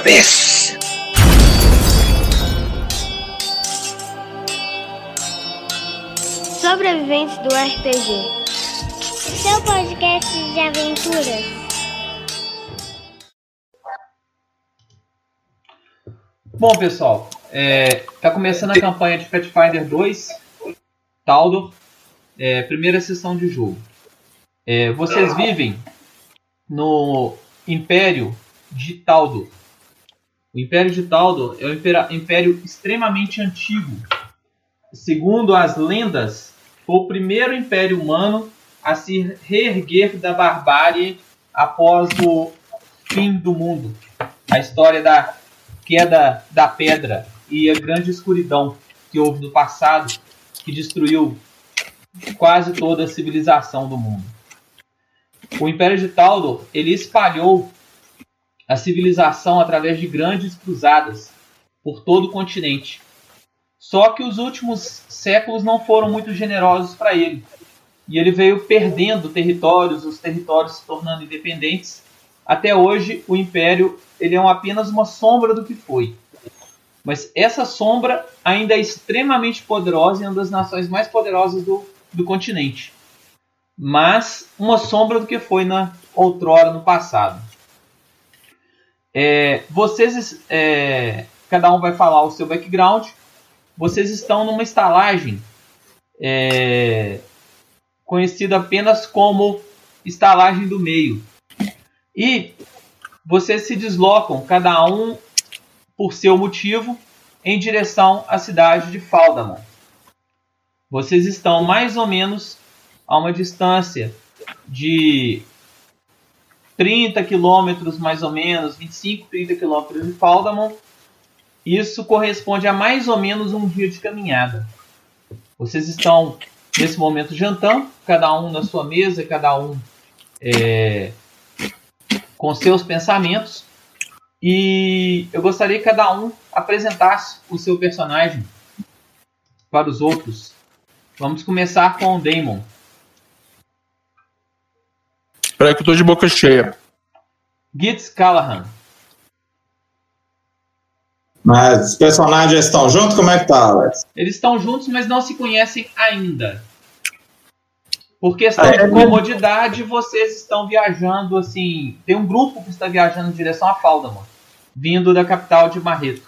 vez. Sobreviventes do RPG. Seu podcast de aventuras. Bom, pessoal, é, tá começando a campanha de Pathfinder 2, Taldor, é, primeira sessão de jogo. É, vocês vivem no Império de Taldor. O Império de Taldor é um império, extremamente antigo. Segundo as lendas, foi o primeiro império humano a se reerguer da barbárie após o fim do mundo. A história da queda da pedra e a grande escuridão que houve no passado, que destruiu quase toda a civilização do mundo. O Império de Taldor ele espalhou a civilização através de grandes cruzadas por todo o continente. Só que os últimos séculos não foram muito generosos para ele. E ele veio perdendo territórios, os territórios se tornando independentes. Até hoje, o Império ele é apenas uma sombra do que foi. Mas essa sombra ainda é extremamente poderosa e é uma das nações mais poderosas do, do continente. Mas uma sombra do que foi na outrora, no passado. É, vocês, é, cada um vai falar o seu background. Vocês estão numa estalagem é, conhecida apenas como estalagem do meio. E vocês se deslocam, cada um por seu motivo, em direção à cidade de Faldamon. Vocês estão mais ou menos a uma distância de 30 quilômetros mais ou menos, 25, 30 quilômetros de Faldamon. Isso corresponde a mais ou menos um dia de caminhada. Vocês estão nesse momento jantando, cada um na sua mesa, cada um é, com seus pensamentos. E eu gostaria que cada um apresentasse o seu personagem para os outros. Vamos começar com o Damon. Espera que eu tô de boca cheia. Gitz Callahan. Mas os personagens estão juntos? Como é que tá, Alex? Eles estão juntos, mas não se conhecem ainda. Por questão Ah, é de comodidade, vocês estão viajando assim. Tem um grupo que está viajando em direção a Faldamon, vindo da capital de Marreto.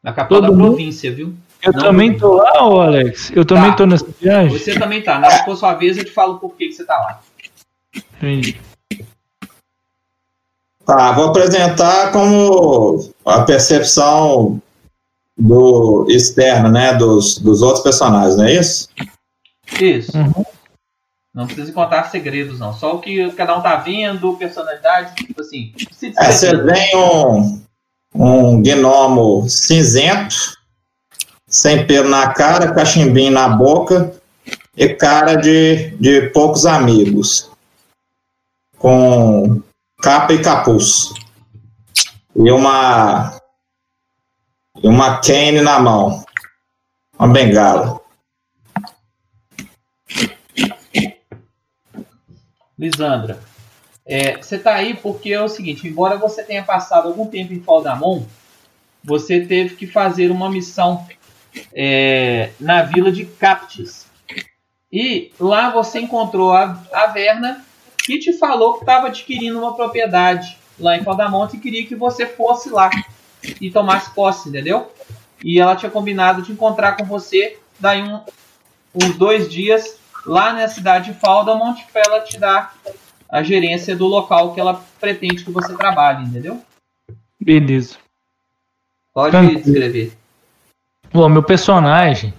Na capital Todo da mundo? província, viu? Eu Não, também tô lá, Alex. Eu também Tá. tô nessa viagem. Você também tá. Na hora que for sua vez, eu te falo por que, que você tá lá. Entendi. Tá, vou apresentar como a percepção do externo, né? Dos, dos outros personagens, não é isso? Isso. Uhum. Não precisa contar segredos, não. Só o que cada um tá vendo, personalidade, tipo assim. Se É, você vem um, um gnomo cinzento, sem pelo na cara, cachimbinho na boca e cara de, de poucos amigos. Com capa e capuz. E uma. E uma cane na mão. Uma bengala. Lisandra, é, você tá aí porque é o seguinte, embora você tenha passado algum tempo em Faldamon, você teve que fazer uma missão é, na vila de Captis. E lá você encontrou a, a Verna, que te falou que estava adquirindo uma propriedade lá em Faldamonte e queria que você fosse lá e tomasse posse, entendeu? E ela tinha combinado de encontrar com você daí um, uns dois dias lá na cidade de Faldamont para ela te dar a gerência do local que ela pretende que você trabalhe, entendeu? Beleza. Pode Tranquilo. descrever. Bom, meu personagem,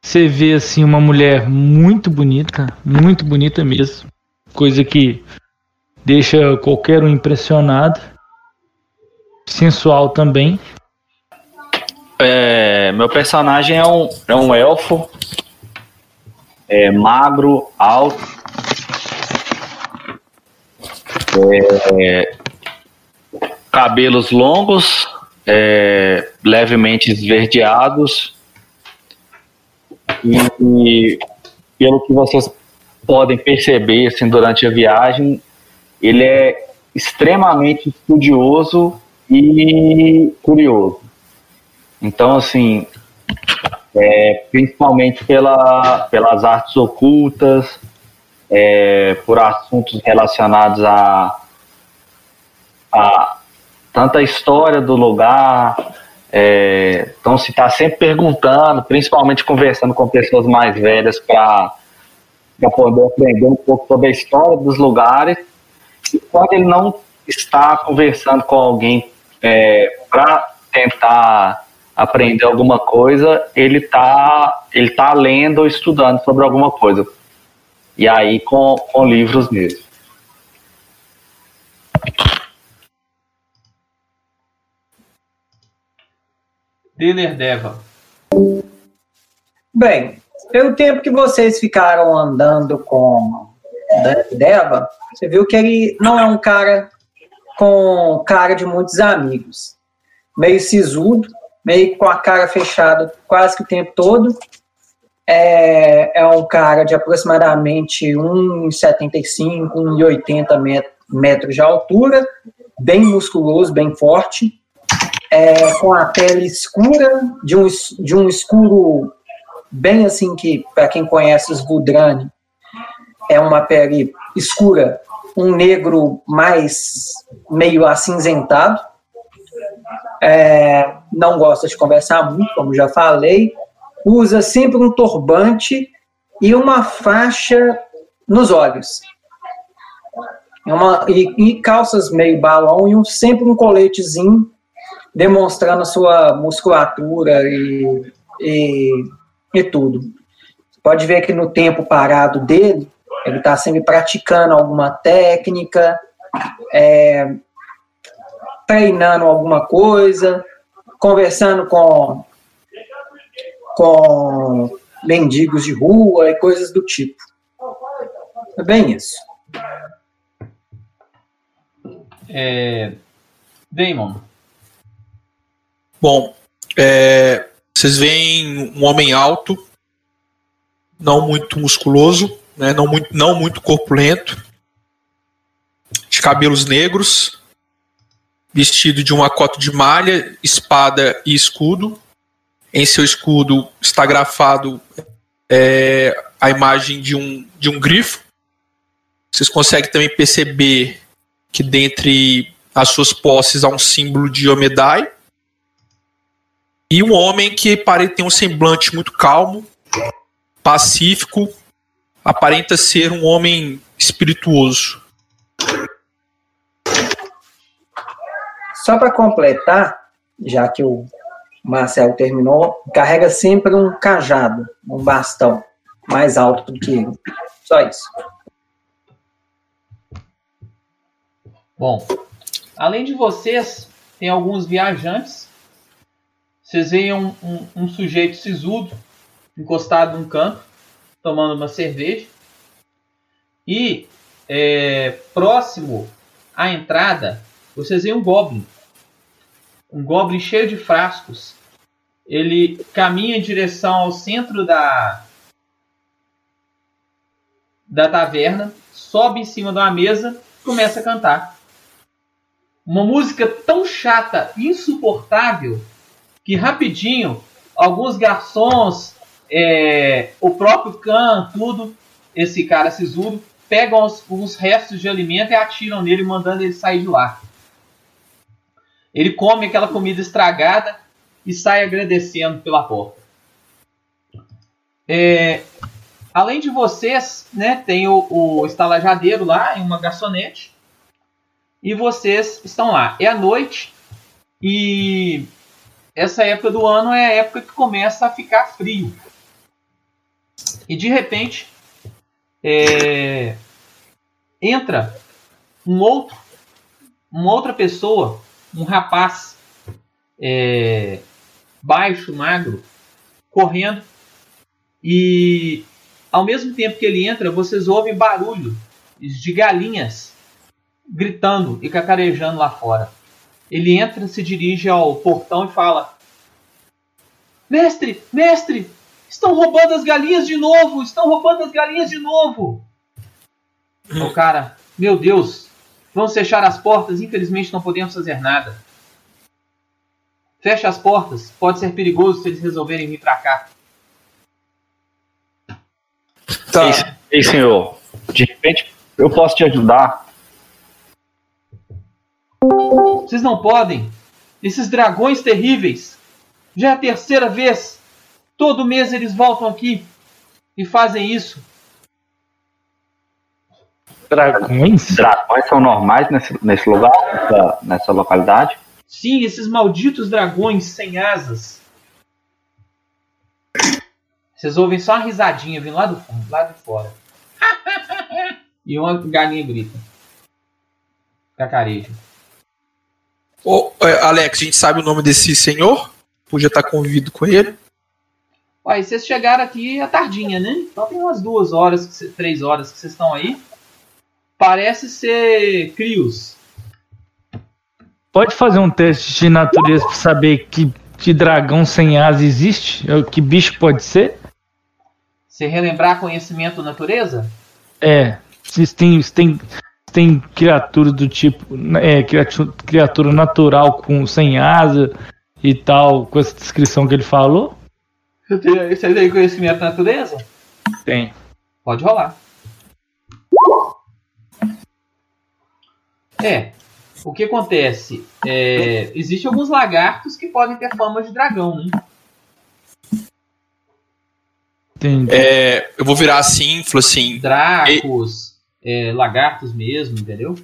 você vê assim uma mulher muito bonita, muito bonita mesmo. Coisa que deixa qualquer um impressionado. Sensual também. É, meu personagem é um, é um elfo. É, magro, alto. É, cabelos longos, é, levemente esverdeados. E, e pelo que vocês podem perceber assim, durante a viagem, ele é extremamente estudioso e curioso. Então, assim, é, principalmente pela, pelas artes ocultas, é, por assuntos relacionados a, a tanta história do lugar. É, então, se está sempre perguntando, principalmente conversando com pessoas mais velhas para poder aprender um pouco sobre a história dos lugares. E quando ele não está conversando com alguém é, para tentar aprender alguma coisa, ele está ele tá lendo ou estudando sobre alguma coisa. E aí com, com livros mesmo. Dealer Deva. Bem, pelo tempo que vocês ficaram andando com Deva, você viu que ele não é um cara com cara de muitos amigos. Meio sisudo, meio com a cara fechada quase que o tempo todo. É, é um cara de aproximadamente 1,75, 1,80 metros de altura, bem musculoso, bem forte, é, com a pele escura, de um, de um escuro bem assim que, para quem conhece os Vudrani, é uma pele escura, um negro mais meio acinzentado, é, não gosta de conversar muito, como já falei, usa sempre um turbante e uma faixa nos olhos. Uma, e, e, calças meio balão e um, sempre um coletezinho demonstrando sua musculatura e, e, e tudo. Pode ver que no tempo parado dele, ele está sempre praticando alguma técnica, é, treinando alguma coisa, conversando com, com mendigos de rua e coisas do tipo. É bem isso. É, Damon. Bom, é, vocês veem um homem alto, não muito musculoso, né, não, muito, não muito corpulento, de cabelos negros, vestido de uma cota de malha, espada e escudo. Em seu escudo está grafado é, a imagem de um, de um grifo. Vocês conseguem também perceber que dentre as suas posses há um símbolo de Omedai. E um homem que parece ter um semblante muito calmo, pacífico, aparenta ser um homem espirituoso. Só para completar, já que o Marcelo terminou, carrega sempre um cajado, um bastão mais alto do que ele. Só isso. Bom, além de vocês, tem alguns viajantes. Vocês veem um, um, um sujeito sisudo, encostado num canto, tomando uma cerveja. E é, próximo à entrada vocês veem um goblin. Um goblin cheio de frascos. Ele caminha em direção ao centro da da taverna, sobe em cima de uma mesa e começa a cantar. Uma música tão chata, insuportável, que rapidinho alguns garçons, é, o próprio Khan, tudo, esse cara sisudo, pegam os, os restos de alimento e atiram nele, mandando ele sair de lá. Ele come aquela comida estragada e sai agradecendo pela porta. É, além de vocês, né, tem o, o estalajadeiro lá em uma garçonete. E vocês estão lá. É a noite e essa época do ano é a época que começa a ficar frio. E de repente é, entra um outro, uma outra pessoa um rapaz é, baixo, magro, correndo e ao mesmo tempo que ele entra, vocês ouvem barulho de galinhas gritando e cacarejando lá fora. Ele entra, se dirige ao portão e fala: Mestre, mestre, estão roubando as galinhas de novo, estão roubando as galinhas de novo. O cara, meu Deus, Vamos fechar as portas, infelizmente não podemos fazer nada. Feche as portas. Pode ser perigoso se eles resolverem vir pra cá. Tá. Ei, ei, senhor, de repente eu posso te ajudar. Vocês não podem. Esses dragões terríveis. Já é a terceira vez. Todo mês eles voltam aqui e fazem isso. Dragões? Dragões são normais nesse, nesse lugar, nessa, nessa localidade? Sim, esses malditos dragões sem asas. Vocês ouvem só uma risadinha vindo lá do fundo, lá de fora. e uma galinha grita. Cacareja. Ô, é, Alex, a gente sabe o nome desse senhor? Podia estar convivido com ele. E vocês chegaram aqui à tardinha, né? Então tem umas duas horas, cê- três horas que vocês estão aí. Parece ser Crios. Pode fazer um teste de natureza pra saber que, que dragão sem asa existe? Que bicho pode ser? Você relembrar conhecimento da natureza? É. Se tem, se tem, se tem criatura do tipo. É, criatu- criatura natural com sem asa e tal, com essa descrição que ele falou? Você tem conhecimento da natureza? Tem. Pode rolar. É. O que acontece? É, Existem alguns lagartos que podem ter fama de dragão, né? Entendi. É, eu vou virar assim, falar assim: Dracos, é, lagartos mesmo, entendeu?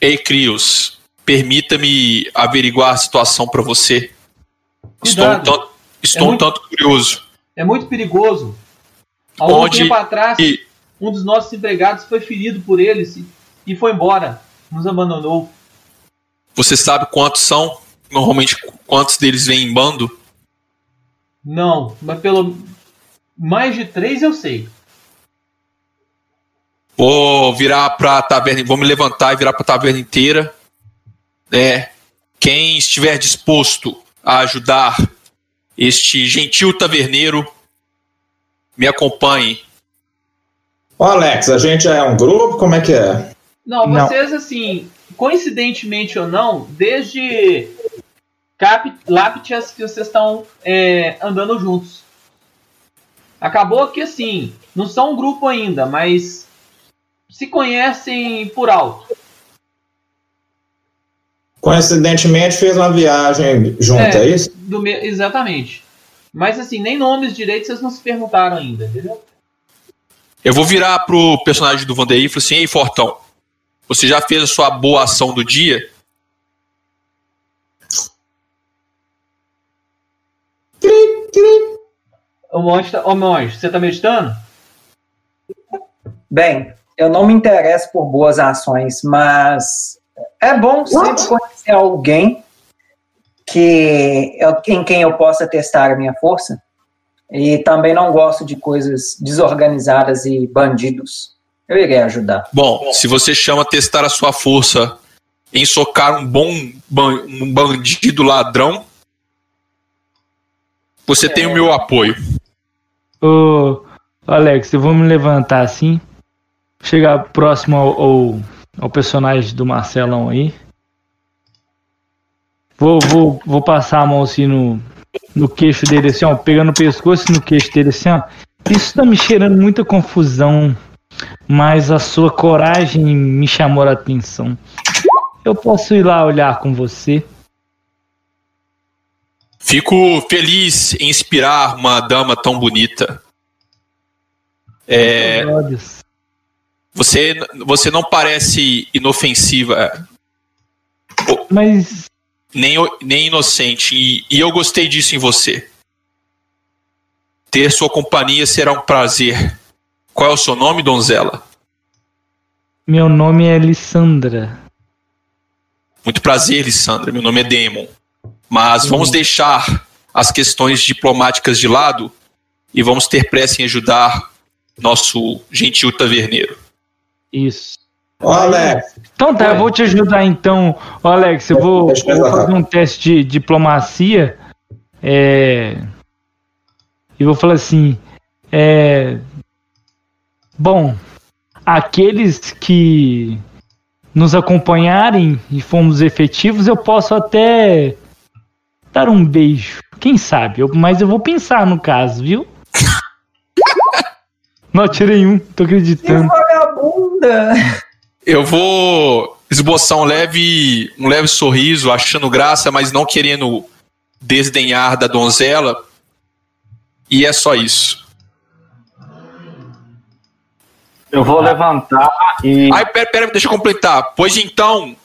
Ei, Crios, permita-me averiguar a situação para você. Estou, um Cuidado. tanto, estou É um muito- tanto curioso. É muito perigoso. Há Onde- tempo atrás, e- um dos nossos empregados foi ferido por eles e foi embora. Nos abandonou. Você sabe quantos são? Normalmente, quantos deles vêm em bando? Não, mas pelo. Mais de três eu sei. Vou virar pra taverna, vou me levantar e virar pra taverna inteira. É, quem estiver disposto a ajudar este gentil taverneiro, me acompanhe. Ô, Alex, a gente é um grupo? Como é que é? Não, Não. vocês, assim, coincidentemente ou não, desde Cap Laptias que vocês estão é, andando juntos. Acabou que, assim, não são um grupo ainda, mas se conhecem por alto. Coincidentemente fez uma viagem junto, é, É. isso? Do me- Exatamente. Mas, assim, nem nomes direitos vocês não se perguntaram ainda, entendeu? Eu vou virar pro personagem do Vandeir e falar assim: Ei, Fortão, você já fez a sua boa ação do dia? Ô, monge, ô, monge, você tá meditando? Bem, eu não me interesso por boas ações, mas é bom sempre conhecer alguém que eu- em quem eu possa testar a minha força. E também não gosto de coisas desorganizadas e bandidos. Eu irei ajudar. Bom, se você chama testar a sua força em socar um bom um bandido ladrão, você tem o meu apoio. Ô, Alex, eu vou me levantar assim, chegar próximo ao, ao, ao personagem do Marcelão aí. Vou, vou, vou passar a mão assim no, no queixo dele, assim, ó, pegando o pescoço no queixo dele, assim, ó. Isso tá me cheirando muita confusão, mas a sua coragem me chamou a atenção. Eu posso ir lá olhar com você? Fico feliz em inspirar uma dama tão bonita. É. você, você não parece inofensiva, Mas nem, nem inocente, e, e eu gostei disso em você. Ter sua companhia será um prazer. Qual é o seu nome, donzela? meu nome é Lissandra. Muito prazer, Lissandra. Meu nome é Demon. Mas vamos deixar as questões diplomáticas de lado e vamos ter pressa em ajudar nosso gentil taverneiro. Isso. Ô, Alex, Então tá, eu vou te ajudar então. Ô, Alex, eu vou, eu vou fazer um teste de diplomacia. É... E vou falar assim. É... Bom, aqueles que nos acompanharem e fomos efetivos, eu posso até dar um beijo. Quem sabe? Eu- mas eu vou pensar no caso, viu? Não, tirei um, tô acreditando. Eu vou esboçar um leve, um leve sorriso, achando graça, mas não querendo desdenhar da donzela. E é só isso. Eu vou levantar e. Ai, pera, pera, deixa eu completar. Pois então,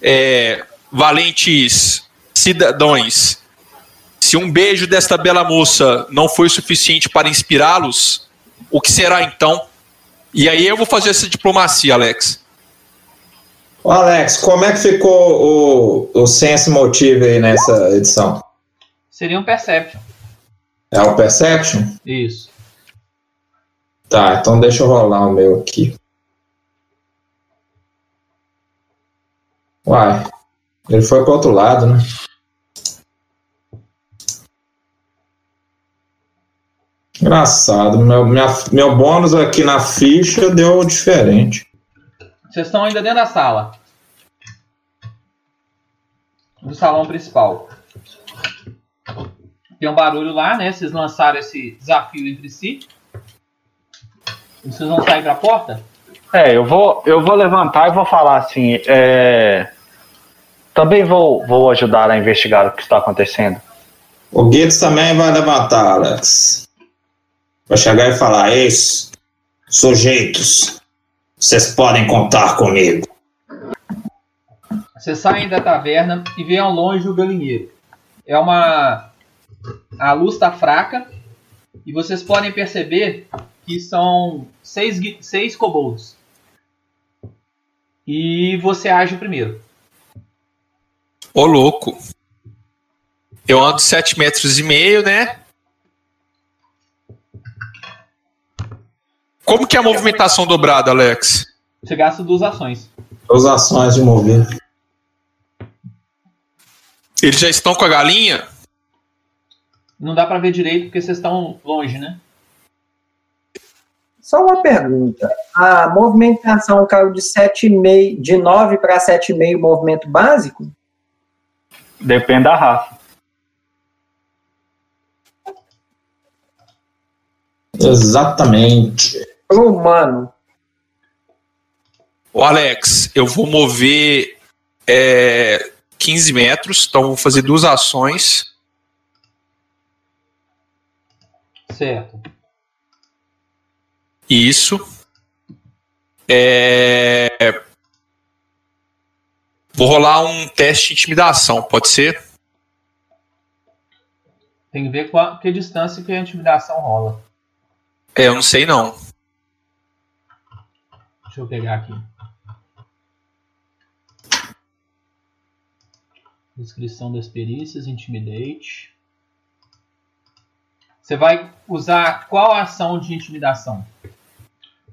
é, valentes cidadãos, se um beijo desta bela moça não foi suficiente para inspirá-los, o que será então? E aí eu vou fazer essa diplomacia, Alex. Ô, Alex, como é que ficou o, o Sense Motive aí nessa edição? Seria um Perception. É o Perception? Isso. Tá, então deixa eu rolar o meu aqui. Uai, ele foi pro outro lado, né? Engraçado, meu, minha, meu bônus aqui na ficha deu diferente. Vocês estão ainda dentro da sala. Do salão principal. Tem um barulho lá, né? Vocês lançaram esse desafio entre si. Vocês vão sair pra porta? É, eu vou, eu vou levantar e vou falar assim. é, Também vou, vou ajudar a investigar o que está acontecendo. O Guedes também vai levantar, Alex. Vai chegar e falar: Isso, sujeitos, vocês podem contar comigo. Vocês saem da taverna e veem ao longe o galinheiro. É uma. A luz está fraca e vocês podem perceber que são seis, seis kobolds. E você age primeiro. Ô, louco. Eu ando 7 metros e meio, né? Como que é a movimentação dobrada, Alex? Você gasta duas ações. Duas ações de mover. Eles já estão com a galinha? Não dá pra ver direito porque vocês estão longe, né? Só uma pergunta. A movimentação caiu de 7,5, de 9 para 7,5 movimento básico? Depende da raça. Exatamente. Humano. Ô, Alex, eu vou mover é, 15 metros, então vou fazer duas ações. Certo. Isso. É, Vou rolar um teste de intimidação, pode ser? Tem que ver com a, que distância que a intimidação rola. É, eu não sei não. Deixa eu pegar aqui. Descrição das perícias, intimidate. Você vai usar qual ação de intimidação?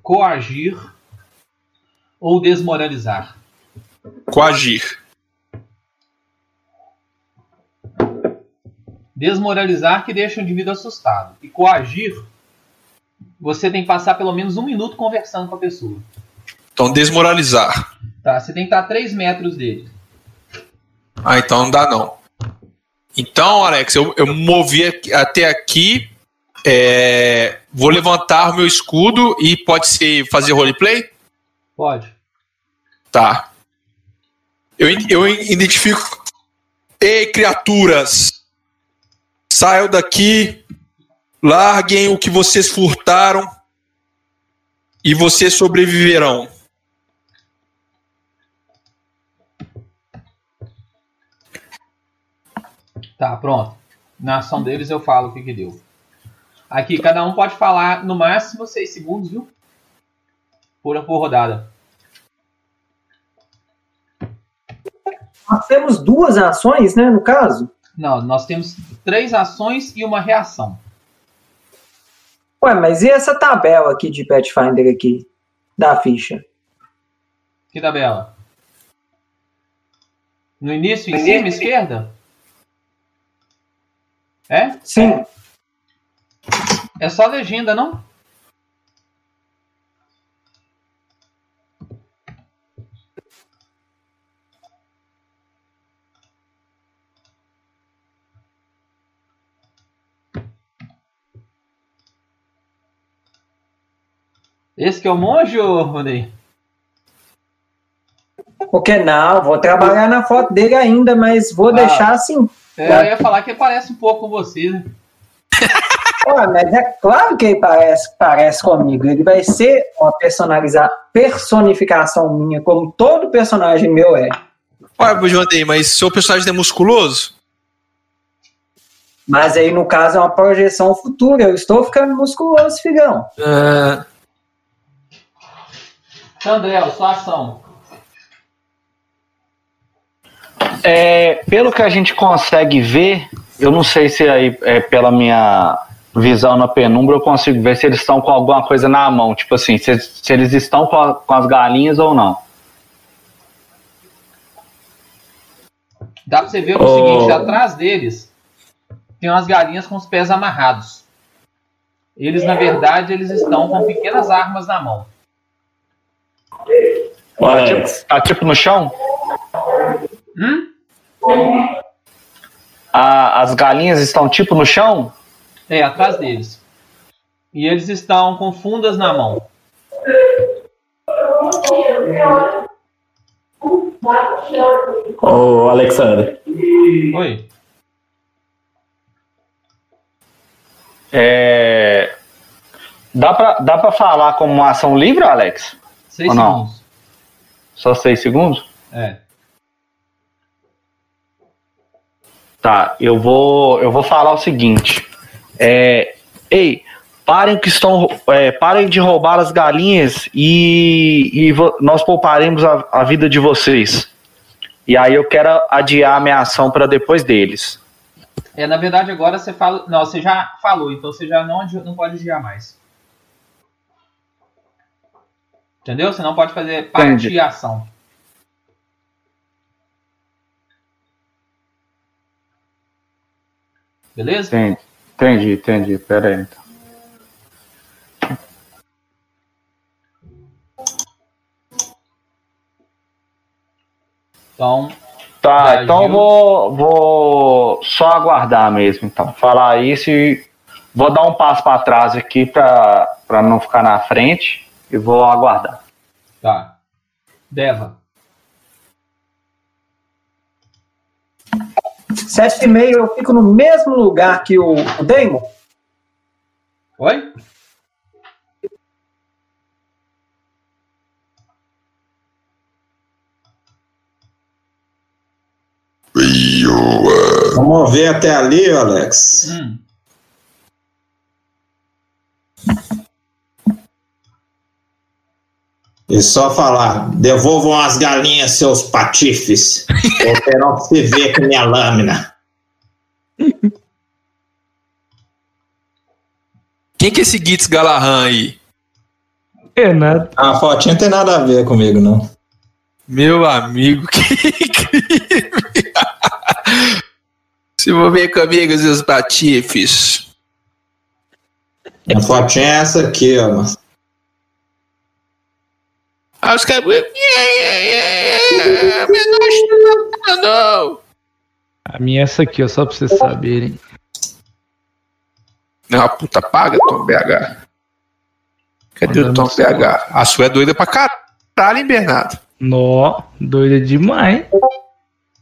Coagir ou desmoralizar? Coagir. Desmoralizar que deixa o indivíduo assustado. E coagir, você tem que passar pelo menos um minuto conversando com a pessoa. Então, desmoralizar. Tá? Você tem que estar a 3 metros dele. Ah, então não dá não. Então, Alex, eu, eu movi aqui- até aqui. é, vou levantar o meu escudo e pode ser fazer roleplay? Pode. Tá. Eu, eu identifico. Ei, criaturas! Saiam daqui. Larguem o que vocês furtaram. E vocês sobreviverão. Tá, pronto. Na ação deles eu falo o que, que deu. Aqui, cada um pode falar no máximo 6 segundos, viu? Por, por rodada. Nós temos duas ações, né, no caso? Não, nós temos três ações e uma reação. Ué, mas e essa tabela aqui de Pathfinder aqui? Da ficha? Que tabela? No início, em cima, esquerda? É? Sim. É, só legenda, não? Esse que é o monge, ou, Rodrigo? Porque não, vou trabalhar na foto dele ainda, mas vou ah. deixar assim. É, eu ia falar que parece um pouco com você, né? Ué, mas é claro que ele parece, parece comigo. Ele vai ser uma personaliza, personificação minha, como todo personagem meu é. Ué, Jandei, mas seu personagem é musculoso? Mas aí, no caso, é uma projeção futura. Eu estou ficando musculoso, filhão. Ah, Sandrel, sua ação. É, pelo que a gente consegue ver, eu não sei se aí é pela minha visão na penumbra eu consigo ver se eles estão com alguma coisa na mão, tipo assim, se, se eles estão com, a- com as galinhas ou não. Dá pra você ver o Oh. seguinte, atrás deles tem umas galinhas com os pés amarrados. Eles, na verdade, eles estão com pequenas armas na mão. Tá Alex, tipo, tá tipo no chão? Hum? A- as galinhas estão tipo no chão? É, atrás deles. E eles estão com fundas na mão. Ô, Alexandre, Oi. É, dá, pra, dá pra falar como uma ação livre, Alex? Seis Ou não? segundos. Só seis segundos? É. Tá, eu vou, eu vou falar o seguinte. É, ei, parem que estão, é, parem de roubar as galinhas e, e nós pouparemos a, a vida de vocês. E aí eu quero adiar a minha ação para depois deles. É, na verdade, agora você fala. Não, você já falou, então você já não, não pode adiar mais. Entendeu? Você não pode fazer parte Entendi. de ação. Beleza? Entendi, entendi, entendi. Pera aí. Então. Então, Tá, Tá, então eu Gil. vou, vou só aguardar mesmo, então. Falar isso e vou dar um passo para trás aqui para não ficar na frente e vou aguardar. tá. Deva. Sete e meio, eu fico no mesmo lugar que o, o Damon. Oi? vamos ver até ali, Alex. Hum. E só falar, devolvam as galinhas, seus patifes. Ou terão que se ver com minha lâmina. quem que é esse Gitz Galahan aí? É nada. A fotinha não tem nada a ver comigo, não. Meu amigo, que crime! Se envolver comigo, seus patifes. A fotinha é essa aqui, ó. mano. Ah, os caras. Menor, não! A minha é essa aqui, ó, só pra vocês saberem. Não, puta, paga, Tom BH. Cadê o Tom BH? A sua é doida pra caralho, hein, Bernardo? Nó, doida demais.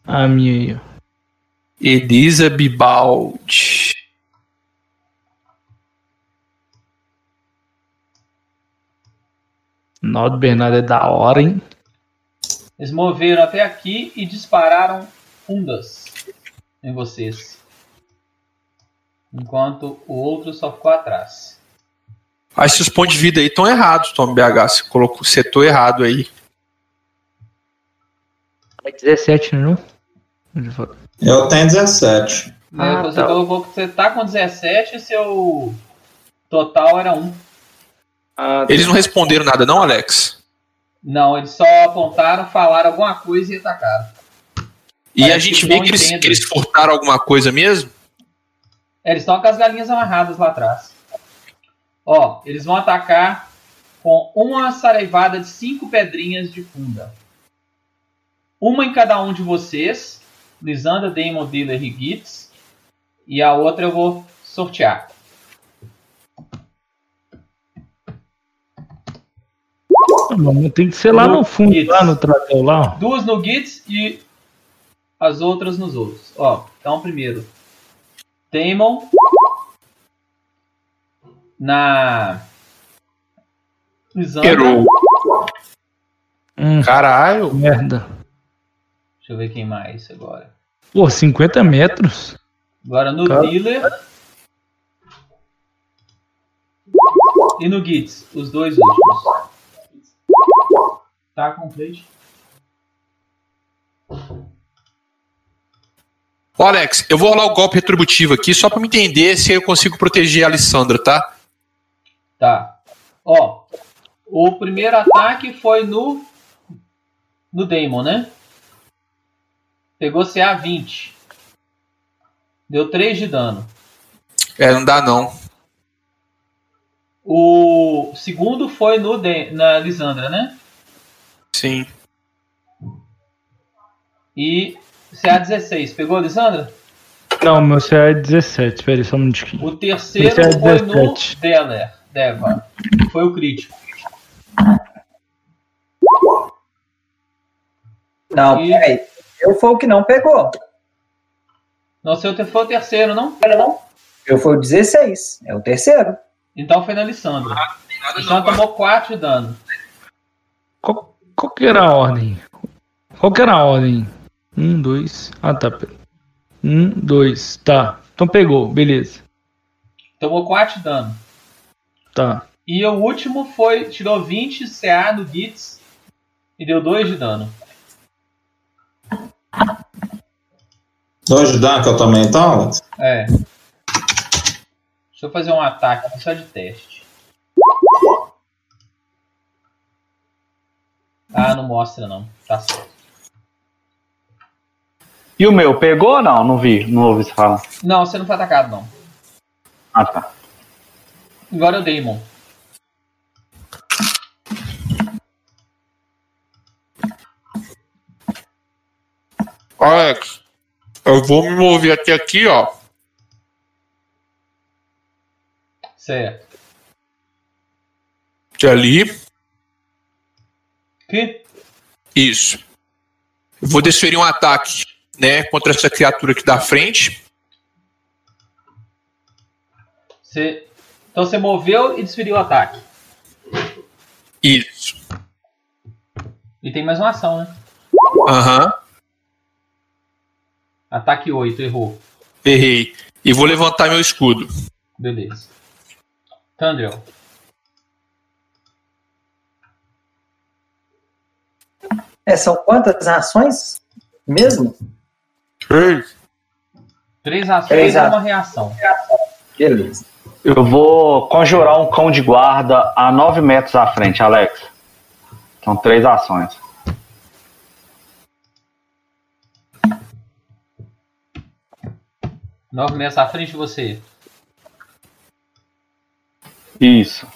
A minha aí, ó. Elisa Bibaldi. Nó do Bernardo é da hora, hein? Eles moveram até aqui e dispararam fundas em vocês. Enquanto o outro só ficou atrás. Que os pontos de vida aí estão errados, Tom BH. Você colocou, setou errado aí. É 17, não? Eu tenho 17. Ah, Aí você tá. colocou que você tá com 17 e seu total era 1. Ah, Eles não responderam nada, não, Alex? Não, eles só apontaram, falaram alguma coisa e atacaram. E a Parece gente que vê que eles, que eles furtaram alguma coisa mesmo? É, eles estão com as galinhas amarradas lá atrás. Ó, eles vão atacar com uma saraivada de cinco pedrinhas de funda. Uma em cada um de vocês, Lisandra, Damon, Dealer e Gitz. E a outra eu vou sortear. Não, tem que ser lá no fundo, Isso. lá no tratel lá. Duas no Gits e as outras nos outros. Ó, então primeiro. Damon. Na. Lisandra. Errou. Hum, Caralho. merda. Deixa eu ver quem mais agora. Pô, 50 metros? Agora no Cara. Dealer. E no Gits, os dois últimos. Tá complete. Ô, Alex, eu vou rolar o golpe retributivo aqui só pra me entender se eu consigo proteger a Alessandra, tá? Tá. Ó, o primeiro ataque foi no no Damon, né? Pegou CA 20. Deu 3 de dano. É, não dá não. O segundo foi no De na Lisandra, né? Sim. E CA 16. Pegou a Lisandra? Não, meu CA é 17. Pera aí, só um minutinho. O terceiro Esse é foi no 17. Deller. Deva. Foi o crítico. Não, E- peraí. Eu foi o que não pegou. Não, seu foi o terceiro, não? Era não? Eu fui o 16. É o terceiro. Então foi na Lissandra. A Lissandra tomou 4 de dano. Qual, qual que era a ordem? Qual que era a ordem? Um, dois. Ah, tá. Um, dois. Tá. Então pegou, beleza. Tomou 4 de dano. Tá. E o último foi. Tirou 20 CA no Gits e deu 2 de dano. Dois de dano que eu tomei então, Alex? É. Deixa eu fazer um ataque aqui só de teste. Ah, não mostra não. Tá certo. E o meu, pegou ou não? Não vi, não ouvi você falar. Não, você não foi atacado não. Ah, tá. Agora é o Damon. Alex, eu vou me mover até aqui, ó. Certo. De ali. Isso. Eu vou desferir um ataque, né, contra essa criatura aqui da frente. Você... Então você moveu e desferiu o ataque. Isso. E tem mais uma ação, né? Aham. Ataque 8, errou. Errei. E vou levantar meu escudo. Beleza. Tandrel. É, são quantas ações mesmo? Três. Três ações Três e a- uma reação. Beleza. Eu vou conjurar um cão de guarda a 9 metros à frente, Alex. São três ações. Nove metros à frente de você. Isso.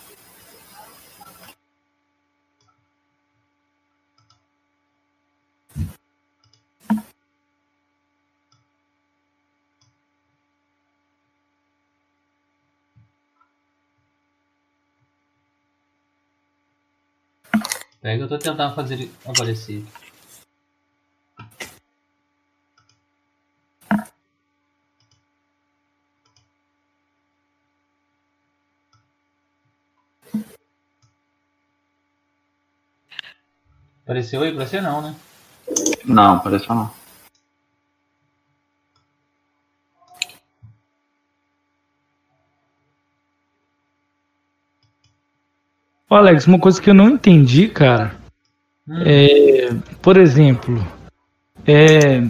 Pega, eu tô tentando fazer ele aparecer. Apareceu aí pra você não, né? Não, pareceu não. Ô, Alex, uma coisa que eu não entendi, cara. Hum. É, por exemplo, é,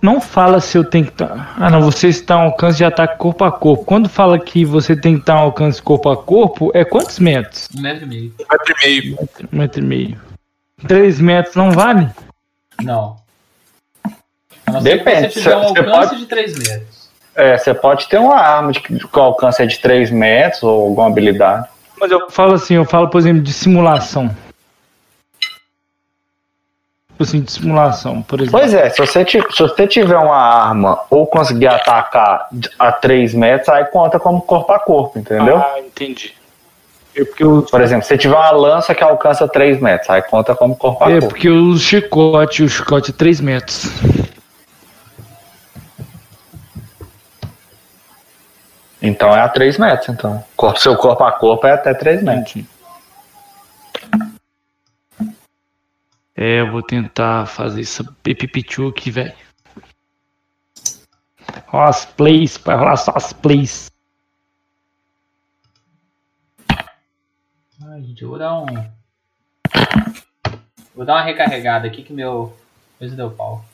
não fala se eu tenho que estar. Ah, não, você está ao alcance de ataque corpo a corpo. Quando fala que você tem que estar ao alcance corpo a corpo, é quantos metros? Um metro e meio. Metro e meio. Um metro e meio. Três metros não vale? Não. Não Depende, você tiver um você alcance pode- de 3 metros. É, você pode ter uma arma de que que o alcance é de 3 metros ou alguma habilidade. Mas eu falo assim, eu falo, por exemplo, de simulação. Tipo assim, de simulação, por exemplo. Pois é, se você, se você tiver uma arma ou conseguir atacar a 3 metros, aí conta como corpo a corpo, entendeu? Ah, entendi. É porque eu, Por exemplo, se tiver uma lança que alcança 3 metros, aí conta como corpo a é corpo. porque eu uso chicote, o chicote é 3 metros. Então é a 3 metros, então. Corpo, seu corpo a corpo é até 3 metros. É, eu vou tentar fazer essa pipipichu aqui, velho. Ó as plays, vai rolar só as plays. Ai, gente, eu vou dar um. Vou dar uma recarregada aqui que meu. Coisa deu pau.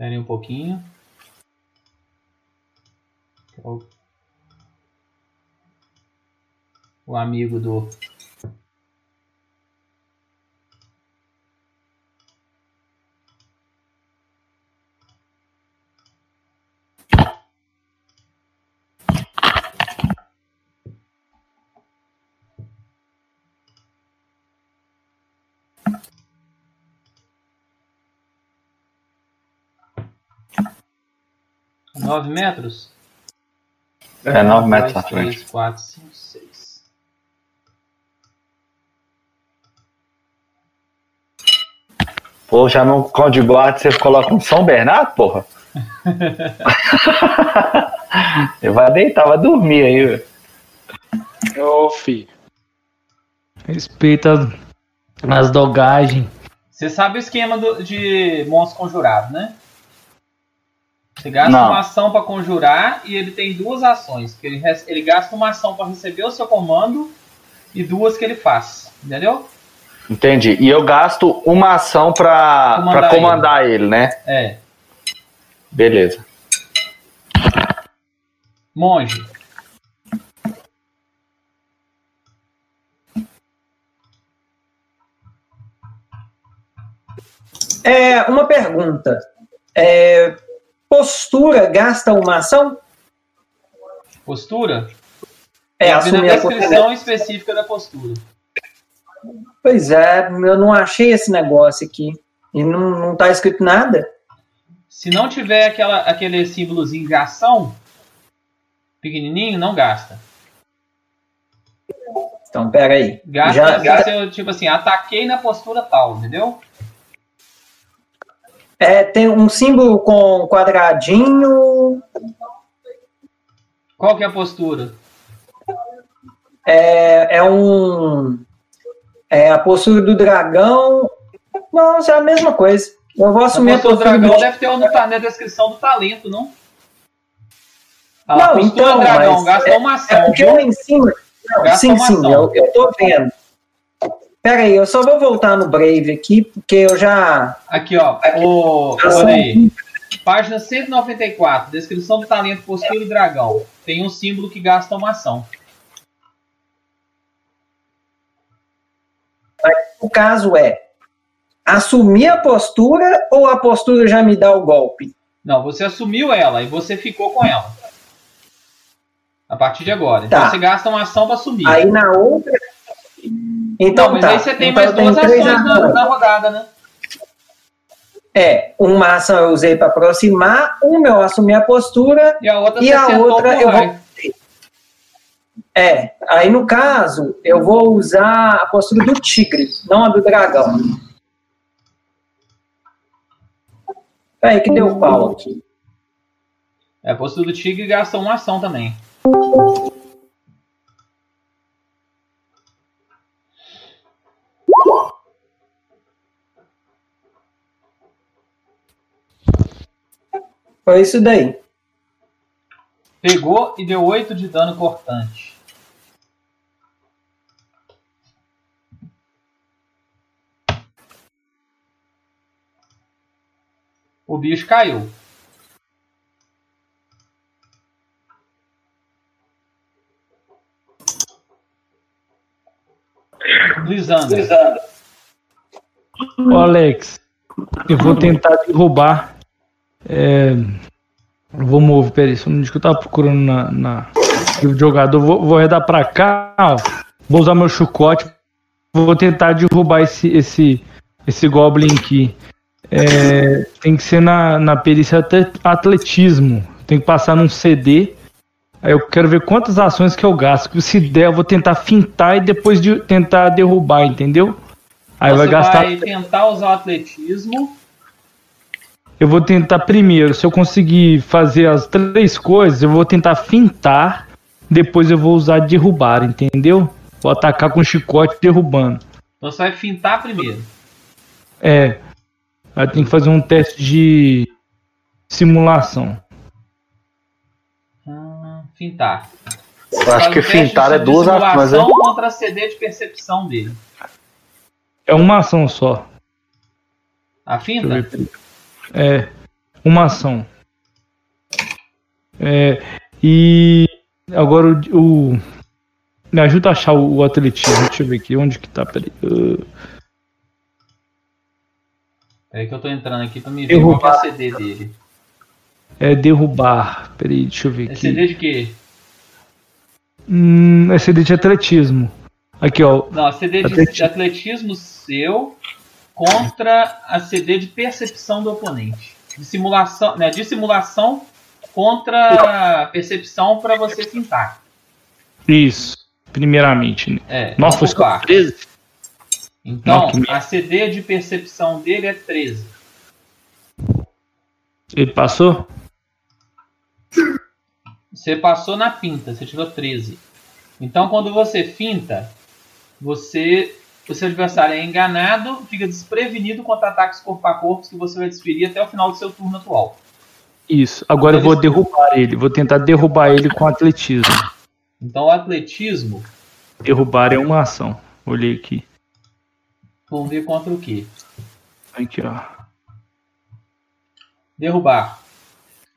Esperem um pouquinho. O amigo do. Nove metros? É 9 metros à frente. três, quatro, cinco, seis. Pô, já no Conde Guarda você coloca um São Bernardo, porra? Eu vai deitar, vai dormir aí, velho. Ô, fi. Respeita as, as dogagens. Você sabe o esquema do- de monstro conjurado, né? Você gasta Não. uma ação pra conjurar e ele tem duas ações. Que ele, ele gasta uma ação pra receber o seu comando e duas que ele faz. Entendeu? Entendi. E eu gasto uma ação pra Comandar comandar ele. né? É. Beleza. Monge. É, uma pergunta. É, postura gasta uma ação? Postura? É, assumir a descrição específica da postura. Pois é, eu não achei esse negócio aqui. E não, não tá escrito nada. Se não tiver aquela, aquele símbolozinho de ação, pequenininho, não gasta. Então, peraí. Gasta, Já- gasta eu, tipo assim, ataquei na postura tal, entendeu? É, tem um símbolo com quadradinho. Qual que é a postura? É, é um. É a postura do dragão. Nossa, é a mesma coisa. Eu vou assumir a postura do postura dragão do deve ter no, tá na descrição do talento, não? Ah, Não, então, dragão, mas gasta uma ação. É porque lá em cima. Não, sim, uma sim, eu, eu tô vendo. Pera aí, eu só vou voltar no Brave aqui, porque eu já. Aqui, ó. O, Ação. olha aí. Página 194, descrição do talento postura do dragão. Tem um símbolo que gasta uma ação. O caso é assumir a postura ou a postura já me dá o golpe? Não, você assumiu ela e você ficou com ela. A partir de agora. Então Tá. você gasta uma ação pra assumir. Aí na outra. Então não, mas tá. aí você tem Então mais duas ações na, na rodada, né? É, uma ação eu usei para aproximar, uma eu assumi a postura, E a outra E a outra eu vou- é. Aí no caso, eu vou usar a postura do tigre, não a do dragão. Peraí, que deu pau aqui. É, a postura do tigre gasta uma ação também. Foi isso daí. Pegou e deu 8 de dano cortante. O bicho caiu. Lisandro. Ô, Alex, eu vou tentar derrubar. É, vou mover, peraí, só onde que eu tava procurando na, na de jogador. Vou, vou redar pra cá, ó. Vou usar meu chicote. Vou tentar derrubar esse, esse, esse Goblin aqui. É, tem que ser na, na perícia até atletismo. Tem que passar num CD. Aí eu quero ver quantas ações que eu gasto. Se der, eu vou tentar fintar e depois de tentar derrubar, entendeu? Aí Você vai gastar. vai tentar usar o atletismo. Eu vou tentar primeiro, se eu conseguir fazer as três coisas, eu vou tentar fintar, depois eu vou usar derrubar, entendeu? Vou atacar com chicote derrubando. Então você vai fintar primeiro. É. Aí tem que fazer um teste de simulação. Hum, fintar. Eu acho que um fintar é duas ações, simulação hein? contra CD de percepção dele. É uma ação só. A finta? Peraí. É. Uma ação. É. E. Agora o. o- me ajuda a achar o, o atletismo. Deixa eu ver aqui. Onde que tá? Peraí. Uh, É que eu tô entrando aqui pra me ver qual que é a CD dele. é derrubar. Peraí, deixa eu ver É aqui. CD de quê? Hum, é CD de atletismo. Aqui, ó. Não, CD de Atleti- de atletismo seu contra a CD de percepção do oponente. De simulação, né, de simulação contra a percepção pra você fintar. Isso. Primeiramente. né? É, Nossa, foi só partes. 13? Então, Não, que merda. a CD de percepção dele é 13. Ele passou? Você passou na finta, você tirou 13. Então, quando você finta, você, o seu adversário é enganado, fica desprevenido contra ataques corpo a corpo que você vai desferir até o final do seu turno atual. Isso. Agora eu vou derrubar ele. Vou tentar derrubar ele com atletismo. Então, o atletismo, Derrubar é uma ação. Olhei aqui. vamos ver contra o que? Aqui, ó. Derrubar.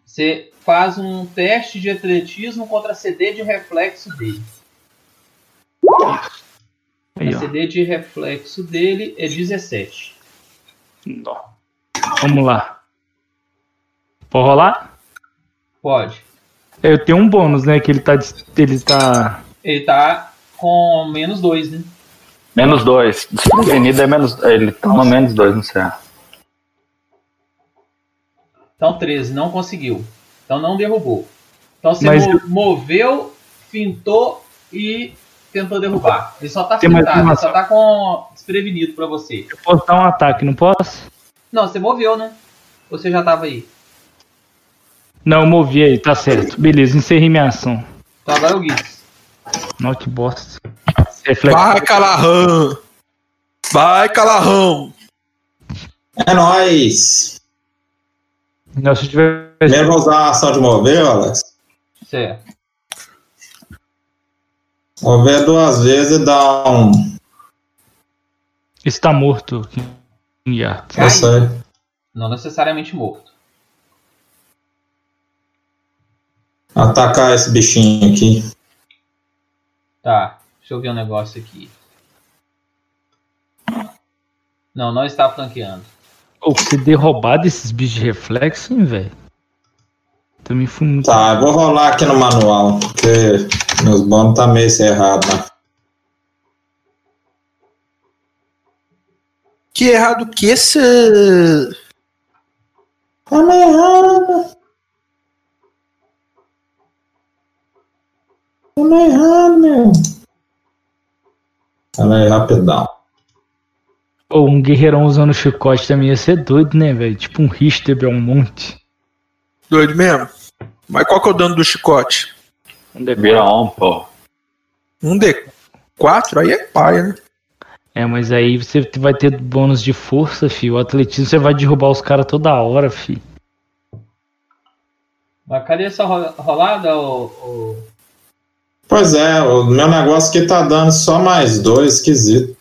Você faz um teste de atletismo contra CD de reflexo dele. Aí, a ó. CD de reflexo dele é 17. Nó. Vamos lá. Pode rolar? Pode. É, Eu tenho um bônus, né? Que ele tá. Ele tá. Ele tá com menos 2, né? Menos dois. Desprevenido é menos. Ele toma menos dois no CA. Então 13, não conseguiu. Então não derrubou. Então você Mas mo- moveu, fintou e tentou derrubar. Ele só tá ele só tá com desprevenido pra você. Eu posso dar um ataque, não posso? Não, você moveu, né? Ou você já tava aí? Não, eu movi aí, tá certo. Beleza, encerrei minha ação. Então agora é o Guiz. Nossa, que bosta. Reflexo. Vai, Calarrão! Vai, Calarrão! É nóis. Não, se eu tivesse. Primeiro vou usar a ação de mover, Alex. Certo. Mover duas vezes e dá um. Está morto. Yards. Eu sei. Não necessariamente morto. Atacar esse bichinho aqui. Tá. Deixa eu ver um negócio aqui. Não, não está flanqueando. Ou você derrubar desses bichos de reflexo, hein, velho? Também fui muito. Tá, eu vou rolar aqui no manual, porque meus bônus tá meio cerrado, né? Que errado que esse. Tá meio errado. Tá meio errado, meu. Pera aí, rapidão. Ou um guerreirão usando chicote também ia ser doido, né, velho? Tipo um Richter Belmonte. Doido mesmo? Mas qual que é o dano do chicote? Um D4. Vira um, pô. Um D4? Aí é paia, né? É, mas aí você vai ter bônus de força, filho. O atletismo você vai derrubar os caras toda hora, filho. Mas cadê essa ro- rolada, ô, ô... Pois é, o meu negócio aqui tá dando só mais dois, esquisito.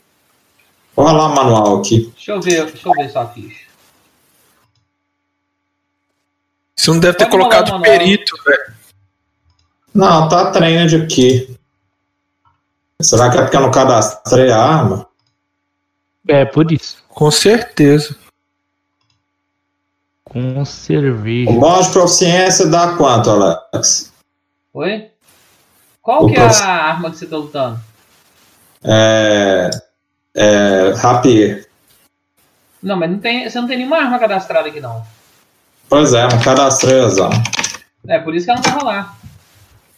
Vou rolar o manual aqui. Deixa eu ver, deixa eu ver sua ficha. Você não deve ter Pode rolar colocado perito, velho. Não, tá trained aqui. Será que é porque eu não cadastrei a arma? É, por isso. Com certeza. Com cerveja. O bônus de proficiência dá quanto, Alex? Oi? Qual O que é prof- a arma que você tá lutando? É. É. Rapier. Não, mas não tem, você não tem nenhuma arma cadastrada aqui não. Pois é, não cadastrei as armas. É, por isso que ela não vai rolar.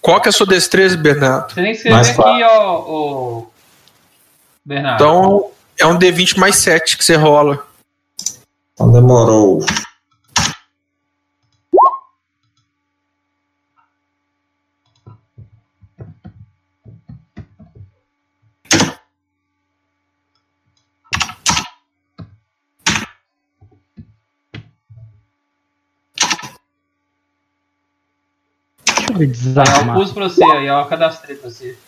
Qual que é a sua destreza, Bernardo? Você escrever Mais aqui, ó, ó, Bernardo. Então, é um D20 mais 7 que você rola. Então demorou. Ver Aí eu desarmar. pus pra você, aí eu cadastrei pra você.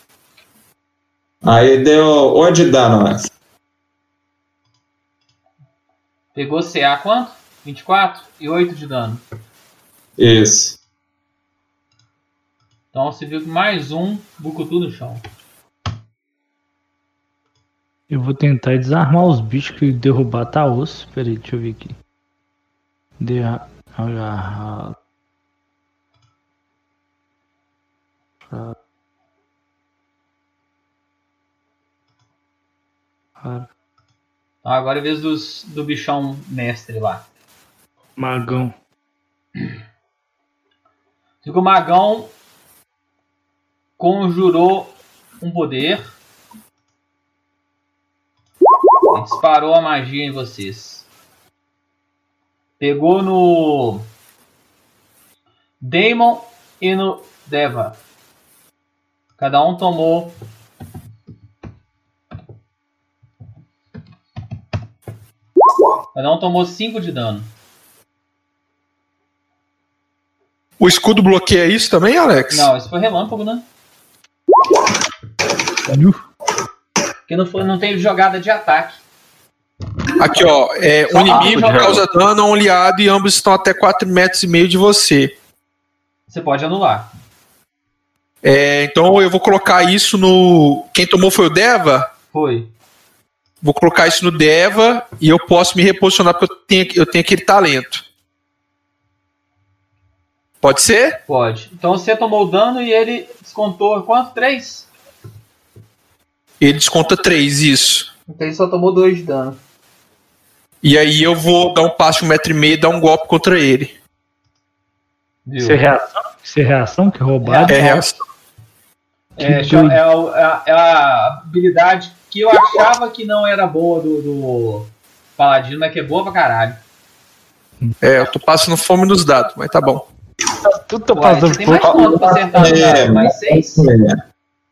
Aí deu 8 de dano, Alex. Pegou CA quanto? 24 e 8 de dano. Isso. Então você viu que mais um bucutu no chão. Eu vou tentar desarmar os bichos que derrubar tá osso. Pera aí, deixa eu ver aqui. Ah, Então agora é vez dos, do bichão mestre lá. Magão. Que o magão conjurou um poder. E disparou a magia em vocês. Pegou no Daemon e no Deva. Cada um tomou Cada um tomou 5 de dano. O escudo bloqueia isso também, Alex? Não, isso foi relâmpago, né? Porque não, foi, não teve jogada de ataque. Aqui, ó. É, Só o inimigo causa dano a um aliado e ambos estão até 4 metros e meio de você. Você pode anular. É, então eu vou colocar isso no. Quem tomou foi o Deva? Foi. Vou colocar isso no Deva e eu posso me reposicionar porque eu tenho, eu tenho aquele talento. Pode ser? Pode. Então você tomou o dano e ele descontou quanto? 3? Ele desconta 3, isso. Então ele só tomou 2 de dano. E aí eu vou dar um passo de um metro e meio e dar um golpe contra ele. Isso é reação? Isso é reação que roubado? É reação. É, é, é o- é a, é a habilidade que eu achava que não era boa do, do Paladino, mas que é boa pra caralho. É, eu tô passando fome nos dados, mas tá bom. Tu tá Ué, passando você tem mais fome. quanto pra acertar no É, dado? Mais 6?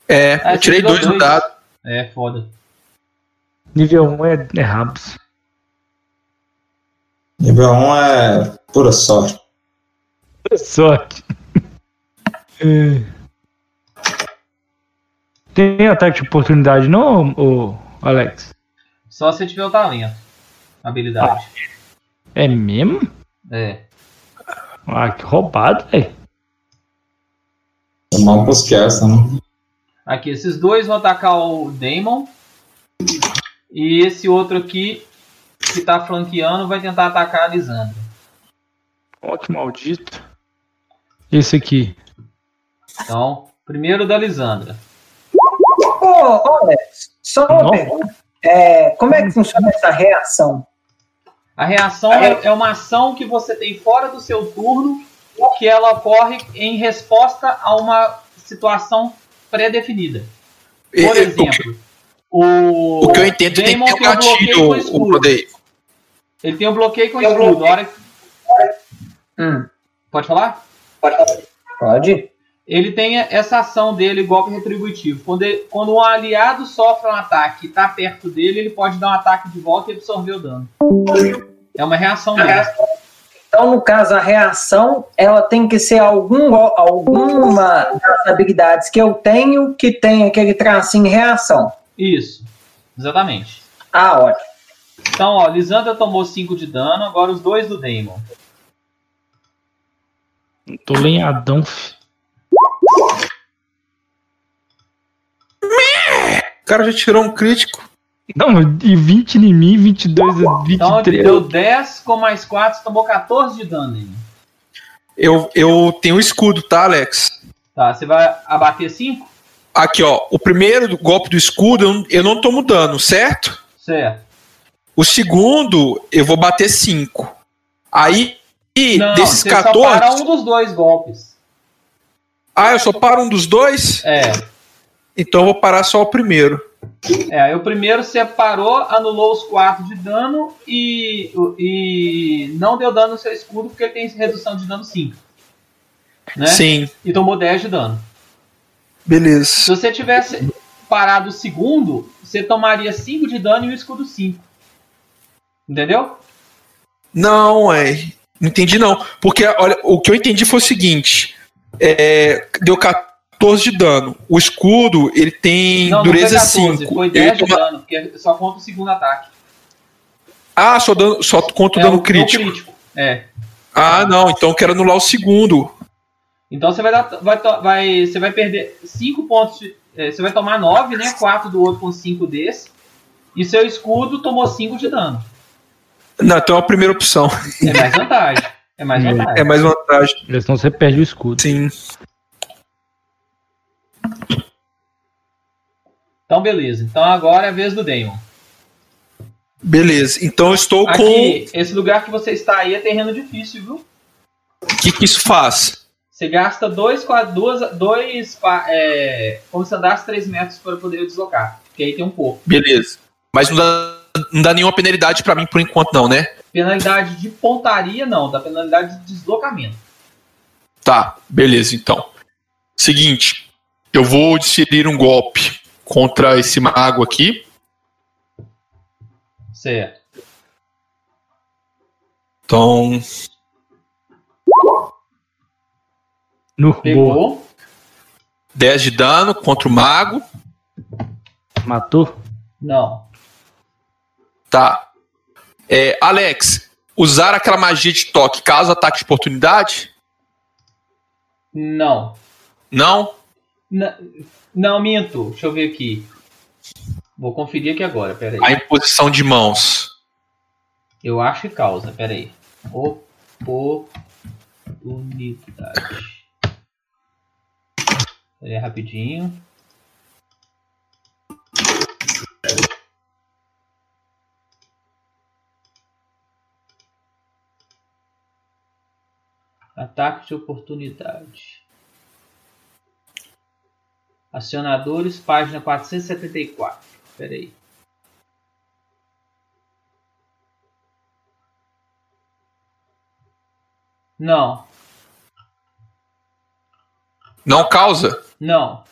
É, Ah, eu tirei você tirou dois no dado. É, foda. Nível 1 é, é rabos. Nível 1 é pura sorte. Sorte. É. Tem ataque de oportunidade não, ô, Alex? Só se tiver o talento. Habilidade. É mesmo? É. Ah, que roubado, velho. É mal pros essa, né? Aqui, esses dois vão atacar o Daemon. E esse outro aqui, que tá flanqueando, vai tentar atacar a Lisandra. Ó, que maldito. Esse aqui. Então, primeiro da Lisandra. Alex, só uma pergunta. É, como é que funciona essa reação? A reação é, é uma ação que você tem fora do seu turno, que ela ocorre em resposta a uma situação pré-definida. Por exemplo, o, O que eu entendo tem que ter um tem um bloqueio gatilho, com o poder. Ele tem um bloqueio com escudo. Hora que- Hum, Pode falar? pode? Ele tem essa ação dele, golpe retributivo. Quando, ele- quando um aliado sofre um ataque e está perto dele, ele pode dar um ataque de volta e absorver o dano. É uma reação dele. Então, no caso, a reação, ela tem que ser algum, alguma das habilidades que eu tenho que tem aquele tracinho reação. Isso, exatamente. Ah, ótimo. Então, ó, Lisandra tomou 5 de dano, agora os dois do Daemon. Tô lenhadão. fi. O cara já tirou um crítico. Não, e 20 em mim, 22 a Então 23. deu 10 com mais 4, você tomou 14 de dano aí. Eu, eu tenho um escudo, tá, Alex? Tá, você vai abater 5? Aqui, ó. O primeiro do golpe do escudo eu não, eu não tomo dano, certo? Certo. O segundo eu vou bater 5. Aí, e Não, desses você só 14. para um dos dois golpes. Ah, eu só paro um dos dois? É. Então eu vou parar só o primeiro. É, o primeiro você parou, anulou os 4 de dano e, e não deu dano no seu escudo porque ele tem redução de dano 5. Né? Sim, E tomou 10 de dano. Se beleza. você tivesse parado o segundo, você tomaria 5 de dano e o escudo 5. Entendeu? Não, é. Não entendi, não. Porque, olha, o que eu entendi foi o seguinte: é, deu 14 de dano. O escudo, ele tem Não, dureza não foi 14, 5. foi Ele 10 de toma- dano, porque só conta o segundo ataque. Ah, só, dano, só conta o É dano o- crítico. É. Ah, não, então eu quero anular o segundo. Então você vai, dar, vai, vai, você vai perder 5 pontos. de- é, você vai tomar 9, né? 4 do outro com 5 desse. E seu escudo tomou 5 de dano. Não, então é a primeira opção. É mais vantagem. É mais vantagem. É mais vantagem. Senão você perde o escudo. Sim. Então beleza. Então agora é a vez do Damon. Beleza. Então eu estou com. Aqui, esse lugar que você está aí é terreno difícil, viu? O que, que isso faz? Você gasta dois, duas, dois é, como se andasse 3 metros para poder deslocar. Porque aí tem um corpo. Beleza. Mas não dá, não dá nenhuma penalidade pra mim por enquanto, não, né? Penalidade de pontaria, não. Dá penalidade de deslocamento. Tá, beleza, então. Seguinte, eu vou desferir um golpe contra esse mago aqui. Certo. Então, No, boa. Pegou. 10 de dano contra o mago. Matou? Não. Tá. É, Alex, usar aquela magia de toque causa ataque de oportunidade? Não. Não? Não, minto. Deixa eu ver aqui. Vou conferir aqui agora, peraí. A imposição de mãos. Eu acho que causa, peraí. Oportunidade. Peraí, rapidinho. Ataque de oportunidade. Acionadores, página 474. Peraí. Não, Não causa? não.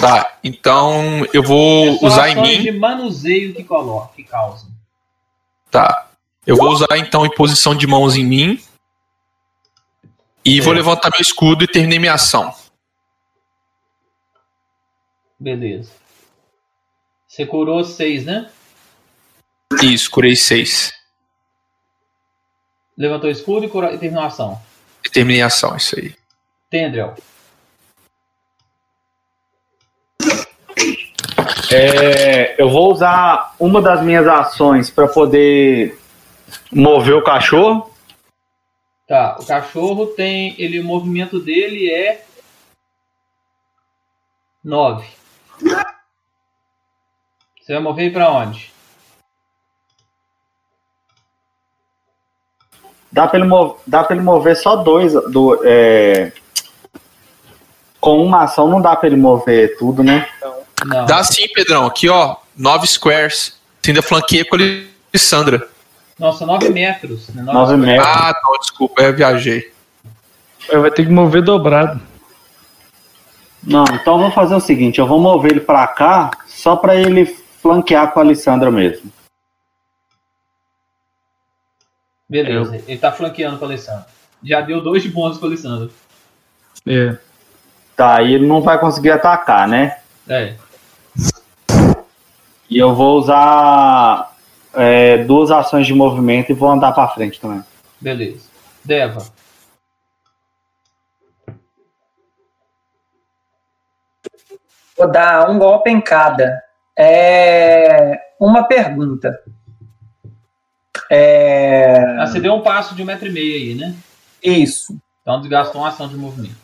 Tá, então eu vou É usar em mim. de manuseio que coloca, que causam. Tá. Eu vou usar então imposição de mãos em mim. E vou É. levantar meu escudo e terminei minha ação. Beleza. Você curou 6, né? Isso, curei 6. Levantou escudo e, curou, e terminou a ação. E terminei a ação, isso aí. Tendrel. É, eu vou usar uma das minhas ações para poder mover o cachorro. Tá, o cachorro tem. Ele, o movimento dele é. 9. Você vai mover pra onde? Dá para ele, mov- dá pra ele mover só dois. Do, é, com uma ação não dá para ele mover tudo, né? Não. Dá sim, Pedrão. Aqui, ó. 9 squares. Você ainda flanqueia com a Alessandra. Nossa, 9 metros. Né? 9 metros. Ah, não, desculpa, eu viajei. Eu vai ter que mover dobrado. Não, então eu vou fazer o seguinte: eu vou mover ele para cá só para ele flanquear com a Alessandra mesmo. Beleza, ele tá flanqueando com o Alessandro. Já deu dois de bônus com o Alessandro. É. Tá, aí ele não vai conseguir atacar, né? É. E eu vou usar é, duas ações de movimento e vou andar para frente também. Beleza. Deva. Vou dar um golpe em cada. É, uma pergunta. É, Ah, você deu um passo de um metro e meio aí, né? isso. Então desgastou uma ação de movimento.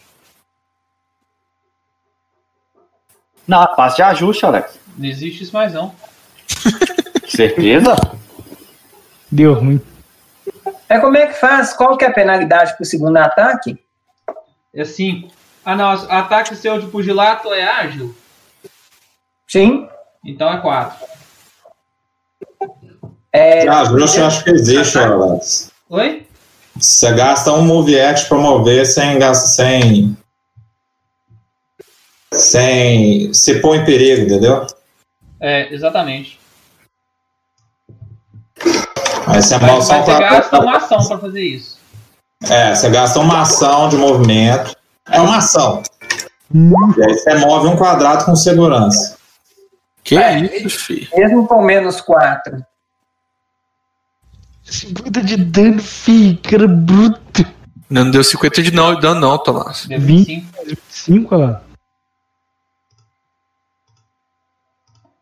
Não, passo de ajuste, Alex. Não existe isso mais não. Certeza? Deu ruim. É como é que faz? Qual que é a penalidade pro segundo ataque? É 5. Ah não, ataque seu de pugilato é ágil? Sim. Então é 4. É, Ah, ajuste eu acho que existe, Alex. Oi? Você gasta um move act pra mover sem gastar sem. Sem se pôr em perigo, entendeu? É, exatamente. Aí você Mas, mal mas você gasta uma ação pra fazer isso. É, você gasta uma ação de movimento. É uma ação. E aí você move um quadrado com segurança. Que É, isso, filho? mesmo com menos 4. 50 de dano, fi, cara bruto. Não deu 50 de não, dano, não, Tomás. Deu 20. 25. 5, olha lá.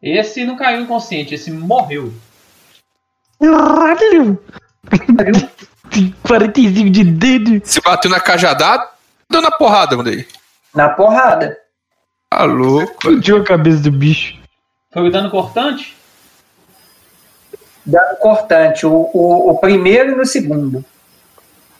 Esse não caiu inconsciente, esse morreu. Caralho! Tem 45 de dano. Você bateu na cajadada, deu na porrada, mandei. Na porrada. Tá louco. Explodiu a cabeça do bicho. Foi o dano cortante? Dano cortante. O, o, o primeiro e no segundo.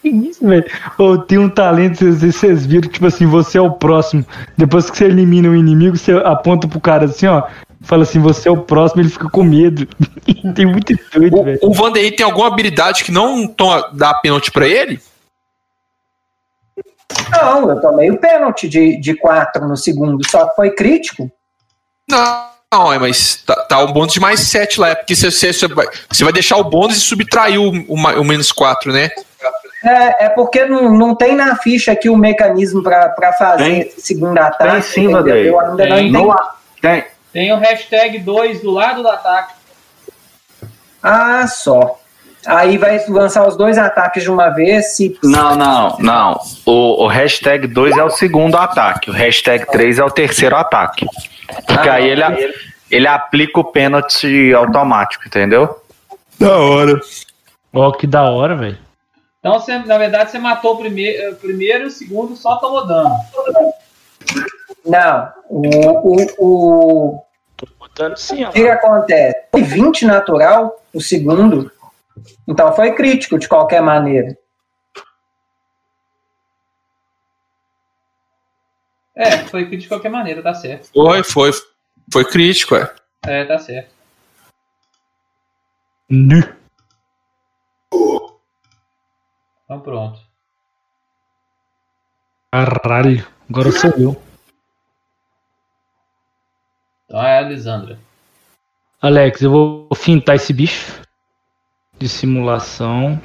Que isso, velho? Ô, tem um talento, vocês, vocês viram, tipo assim, você é o próximo. Depois que você elimina o inimigo, você aponta pro cara assim, ó. Fala assim, você é o próximo, ele fica com medo. tem muito doido, velho. O, Vanderlei tem alguma habilidade que não toma, dá pênalti pra ele? Não, eu tomei o pênalti de, de 4 no segundo, só que foi crítico. Não, não é, mas tá, tá um bônus de mais 7 lá. É porque você, você, você vai, você vai deixar o bônus e subtrair o, o, o menos 4, né? É, é porque não, não tem na ficha aqui o mecanismo para fazer Tem. esse segundo ataque. Tem sim? Vanderlei. Eu ainda não Tem. entendi. Não há- Tem. Tem o hashtag 2 do lado do ataque. Ah, só. Aí vai lançar os dois ataques de uma vez. Se... Não, não, não. O, o hashtag 2 é o segundo ataque. O hashtag 3 é o terceiro ataque. Porque aí ele, ele aplica o pênalti automático, entendeu? Da hora. Ó, que da hora, velho. Então, você, na verdade, você matou o primeiro, o primeiro e o segundo só tomou dano. Não. O, o, o, Botando sim, ó. o que, que acontece? Foi 20 natural, o segundo. Então foi crítico de qualquer maneira. É, foi crítico de qualquer maneira, tá certo. Foi, foi. Foi crítico, é. É, tá certo. Nu. Então pronto. Caralho. Agora sou eu. Então é a Lisandra. Alex, eu vou fintar esse bicho. De simulação.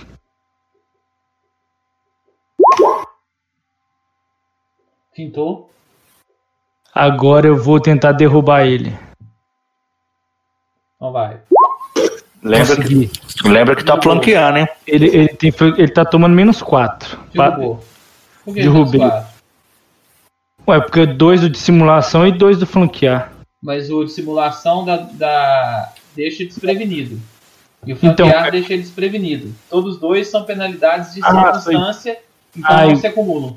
Fintou. Agora eu vou tentar derrubar ele. Então vai. Lembra que, lembra que tá flanqueando, hein? Ele, ele, tem, ele tá tomando menos 4. Derrubou. Por que Derrubei. menos? Ué, porque dois do de simulação e dois do flanquear. Mas o de simulação da, da- deixa desprevenido. E o Então, flanquear é- deixa ele desprevenido. Todos os dois são penalidades de Ah, circunstância, então Ah, não eu- se acumulam.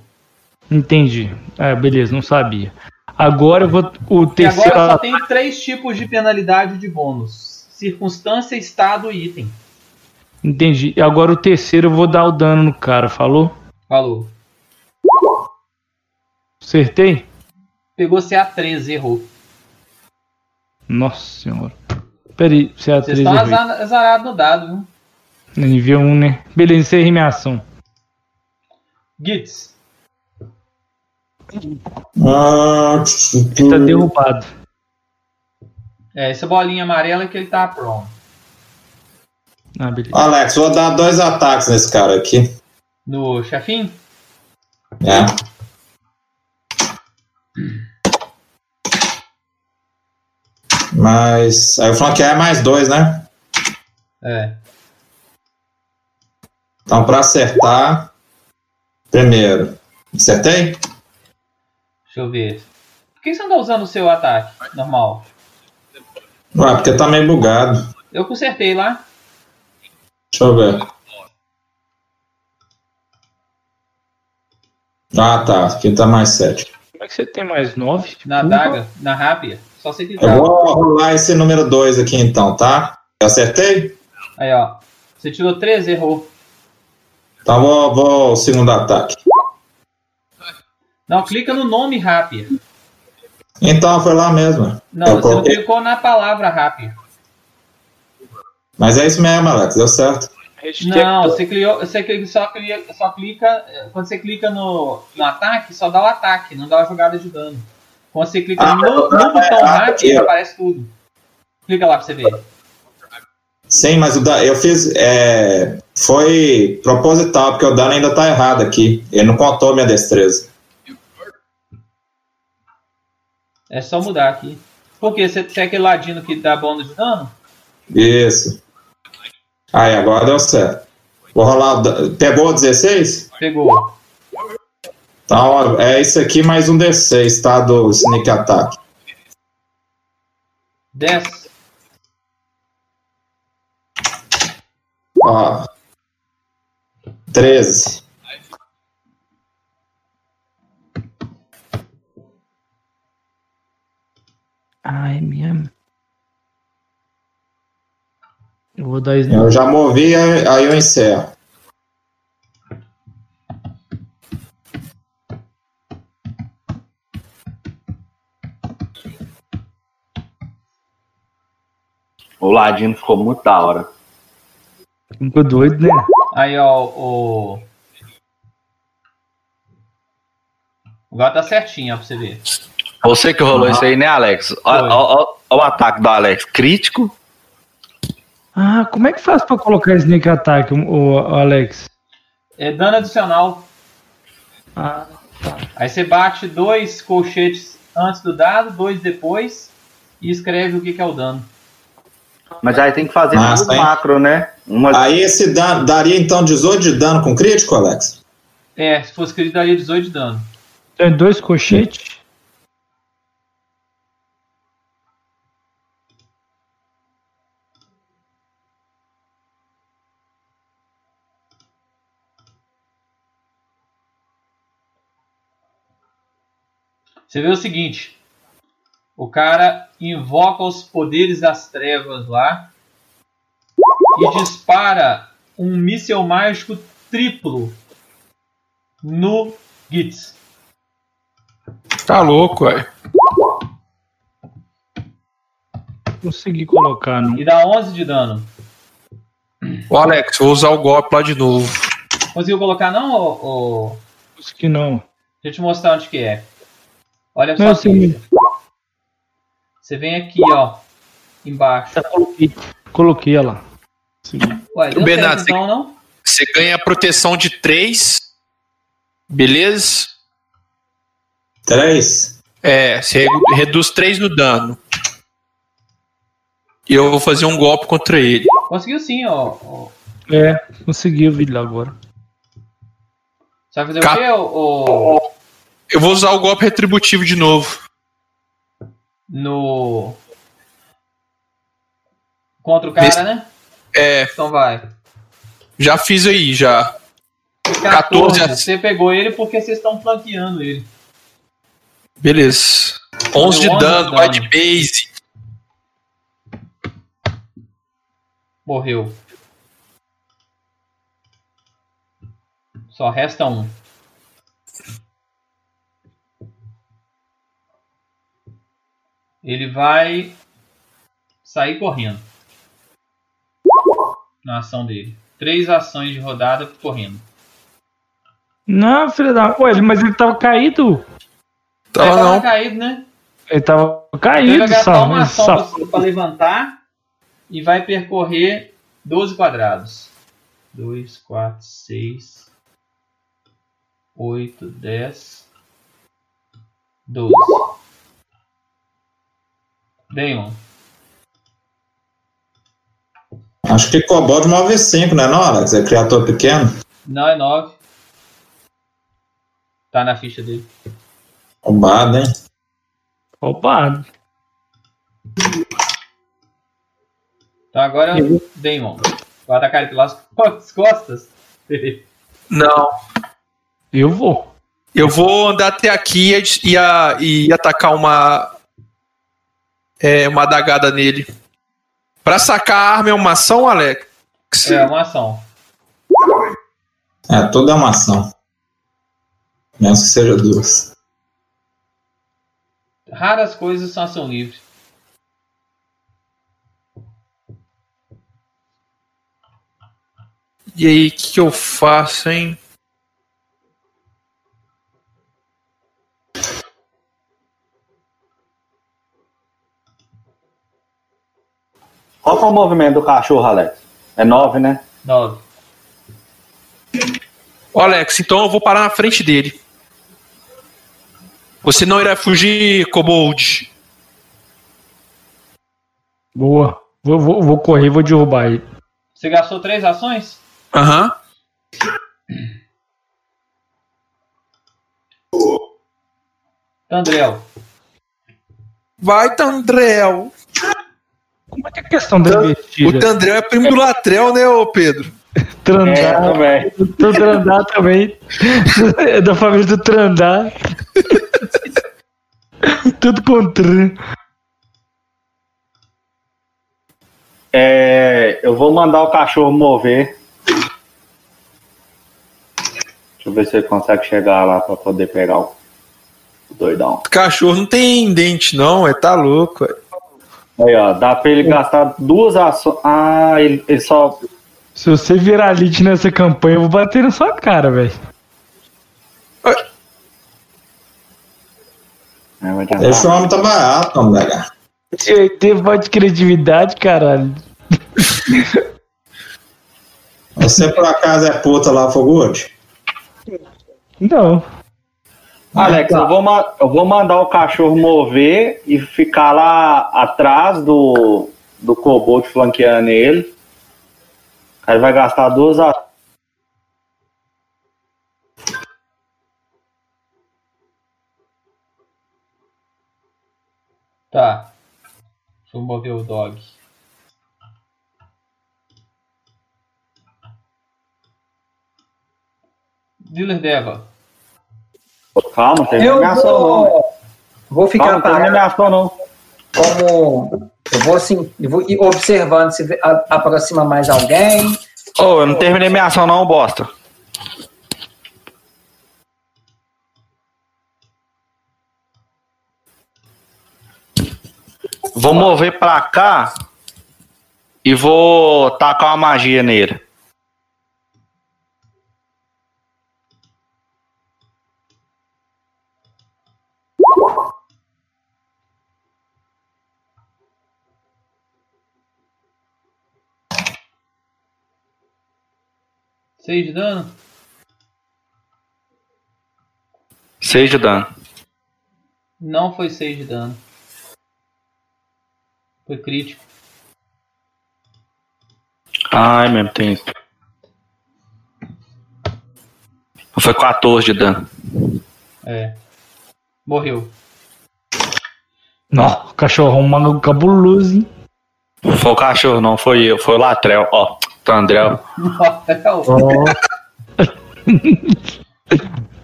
Entendi. Ah, beleza, não sabia. Agora eu vou. O E terceiro. agora só tem três tipos de penalidade de bônus: circunstância, estado e item. Entendi. E Agora o terceiro eu vou dar o dano no cara, falou? Falou. Acertei? Pegou CA13, errou. Nossa senhora. Peraí, você é a Vocês 3 estão azarados no dado, viu? Nível 1, né? Beleza, encerrei minha ação. Gits. Ah, Ele tá derrubado. É, essa bolinha amarela é que ele tá pronto. Ah. Alex, vou dar dois ataques nesse cara aqui. No chefinho? É. Mas. Aí o flanquear é mais dois, né? É. Então, pra acertar. Primeiro. Acertei? Deixa eu ver. Por que você não tá usando o seu ataque normal? Ué, porque tá meio bugado. Eu consertei lá. Deixa eu ver. Ah, tá. Aqui tá mais 7. Como é que você tem mais nove? Na Porra. daga, na rápia. Só você Eu vou rolar esse número 2 aqui então, tá? Eu acertei? Aí, ó. Você tirou 13, errou. Então vou, vou o segundo ataque. Não, clica no nome rápia. Então foi lá mesmo. Não, Eu você não clicou na palavra rápia. Mas é isso mesmo, Alex. Deu certo. Não, você, cliou, você só, clica, só clica. Quando você clica no, no ataque, só dá o ataque, não dá a jogada de dano. Quando você clica Ah, no, no ah, botão é, ó. aparece tudo. Clica lá pra você ver. Sim, mas o da, eu fiz. é, foi proposital, porque o dano ainda tá errado aqui. Ele não contou minha destreza. É só mudar aqui. Por quê? Você, você é aquele ladino que dá bônus de dano? Isso. Aí, agora deu certo. Vou rolar. Pegou o 16? Pegou. Então, ó, é isso aqui mais um D6, tá? Do Sneak Attack. 10. Ó. 13. Ai, minha. Eu vou dar isso. Eu já movi, aí aí eu encerro. O Ladino ficou muito da hora. Ficou doido, né? Aí, ó, o. Agora tá certinho, ó, pra você ver. Você que rolou isso aí, né, Alex? Ó o ataque do Alex. Crítico. Ah, como é que faz pra colocar Snake Attack, o, o Alex? É dano adicional. Ah, Aí você bate dois colchetes antes do dado, dois depois, e escreve o que, que é o dano. Mas aí tem que fazer hein? macro, né? Uma... Aí esse dano, daria então 18 de dano com crítico, Alex? É, se fosse escrito daria 18 de dano. tem dois cochetes? Você vê o seguinte: o cara invoca os poderes das trevas lá e dispara um míssel mágico triplo no Gitz. Tá louco, ué. Consegui colocar, não. E dá 11 de dano. Ô, Alex, vou usar o golpe lá de novo. Conseguiu colocar não, ô... Consegui não. Deixa eu te mostrar onde que é. Olha só. sei. Você vem aqui, ó. Embaixo. Já coloquei. Coloquei ela. Consegui. Ué, Bernardo, certo então, não? Você ganha proteção de 3. Beleza? 3? É, você re- reduz 3 no dano. E eu vou fazer um golpe contra ele. Conseguiu sim, ó. ó. É, consegui o vídeo lá agora. Você vai fazer Cap- o quê, ô? ô, Eu vou usar o golpe retributivo de novo. No. Contra o cara, Nesse- né? É, Então vai. já fiz aí, já. 14. 14. Você pegou ele porque vocês estão flanqueando ele. Beleza. 11 de Deu 11 de dano, vai de base. Morreu. Só resta um. Ele vai sair correndo. Na ação dele. Três ações de rodada correndo. Não, filho da. Ué, mas ele tava caído. Tava Ele tava não. caído, né? Ele tava Ele caído, vai gastar só. uma ação só. pra- pra levantar e vai percorrer 12 quadrados. 2, 4, 6, 8, 10, 12. Damon, Acho que Kobold move 5, né, não, Alex? É criatura pequeno. não é 9. Tá na ficha dele. Roubado, hein? Roubado. Então agora é o Damon. Vai atacar ele pelas costas. Não. Eu vou. Eu vou andar até aqui e, e, e atacar uma. É, uma adagada nele. Pra sacar a arma é uma ação, Alex? É uma ação. É, toda é uma ação. Menos que seja duas. Raras coisas são ação livre. E aí, o que, que eu faço, hein? Qual que é o movimento do cachorro, Alex? É 9, né? 9. Ô, Alex, então eu vou parar na frente dele. Você não irá fugir, Kobold. Boa. Vou, vou, vou correr vou derrubar ele. Você gastou três ações? Aham. Tandrel. Vai, Tandrel. Como é que é a questão da O investida? Tandrel é primo do Latrel, né, ô Pedro? Trandar. É, também. Do Trandar também. É da família do Trandar. Tudo contra. É, eu vou mandar o cachorro mover. Deixa eu ver se ele consegue chegar lá pra poder pegar o doidão. Cachorro não tem dente, não, é tá louco. é. Aí, ó, dá pra ele gastar duas ações. Ah, ele, ele só. Se você virar elite nessa campanha, eu vou bater na sua cara, velho. É. Esse homem tá barato, homem, velho. Teve voz de criatividade, caralho. Você por acaso é puta lá, Fogude? Não. Alex, eu vou, eu vou mandar o cachorro mover e ficar lá atrás do, do Kobold flanqueando ele. Aí vai gastar duas ações. Tá. Deixa eu mover o dog. Dealer Deva. Calma, tem Eu ameação não. vou, vou ficar Calma, parado ameação não. como. Eu vou assim, eu vou ir observando se aproxima mais alguém. Ô, eu não terminei minha ação não, bosta. Vou mover pra cá e vou tacar uma magia nele. Seis de dano? Seis de dano. Não foi 6 de dano. Foi crítico. Ai, mesmo, tem isso. Foi 14 de dano. É. Morreu. Não, cachorrão mago cabuloso, hein? Foi o cachorro, não foi eu, foi o Latrel. Ó, Tandrel.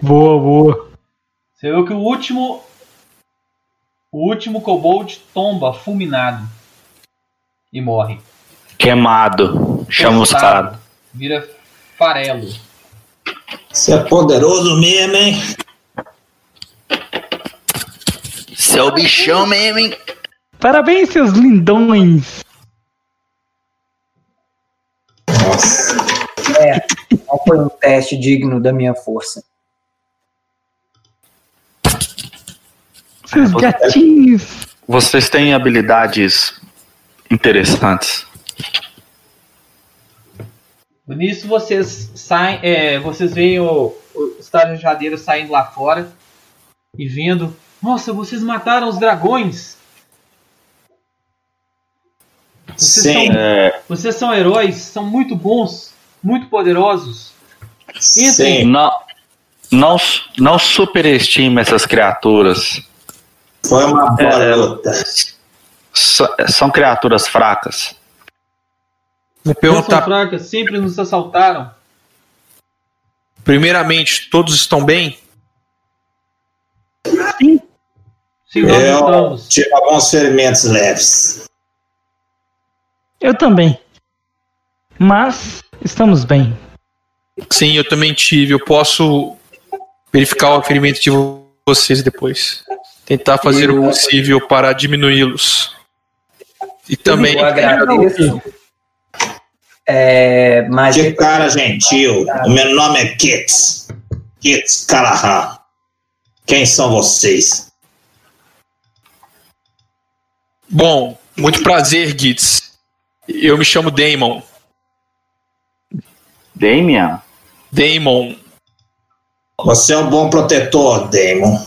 Boa, boa. Você viu que o último. O último kobold tomba fulminado. E morre. Queimado. Chamuscado. Vira farelo. Você é poderoso mesmo, hein? Seu bichão mesmo, hein? Parabéns, seus lindões. Nossa. Não foi um teste digno da minha força. Seus gatinhos. Vocês têm habilidades interessantes. Nisso vocês saem. é, vocês veem o, os tarajadeiros saindo lá fora. E vendo. Nossa, vocês mataram os dragões! Vocês Sim. são É, Vocês são heróis, são muito bons, muito poderosos. Sim. não, não, não superestime essas criaturas. Foi uma boa É. S- São criaturas fracas. Vou Não são perguntar, fracas, sempre nos assaltaram. primeiramente, todos estão bem? Sim, nós Eu estamos. tive alguns ferimentos leves. Eu também. Mas estamos bem. Sim, eu também tive. Eu posso verificar o ferimento de vo- vocês depois. Tentar fazer o possível para diminuí-los. E também. Eu agradeço. É, mas Que cara gentil. O meu nome é Kits. Kits Callahan. Quem são vocês? Bom, muito prazer, Gitz. Eu me chamo Damon. Damian? Damon. Você é um bom protetor, Damon.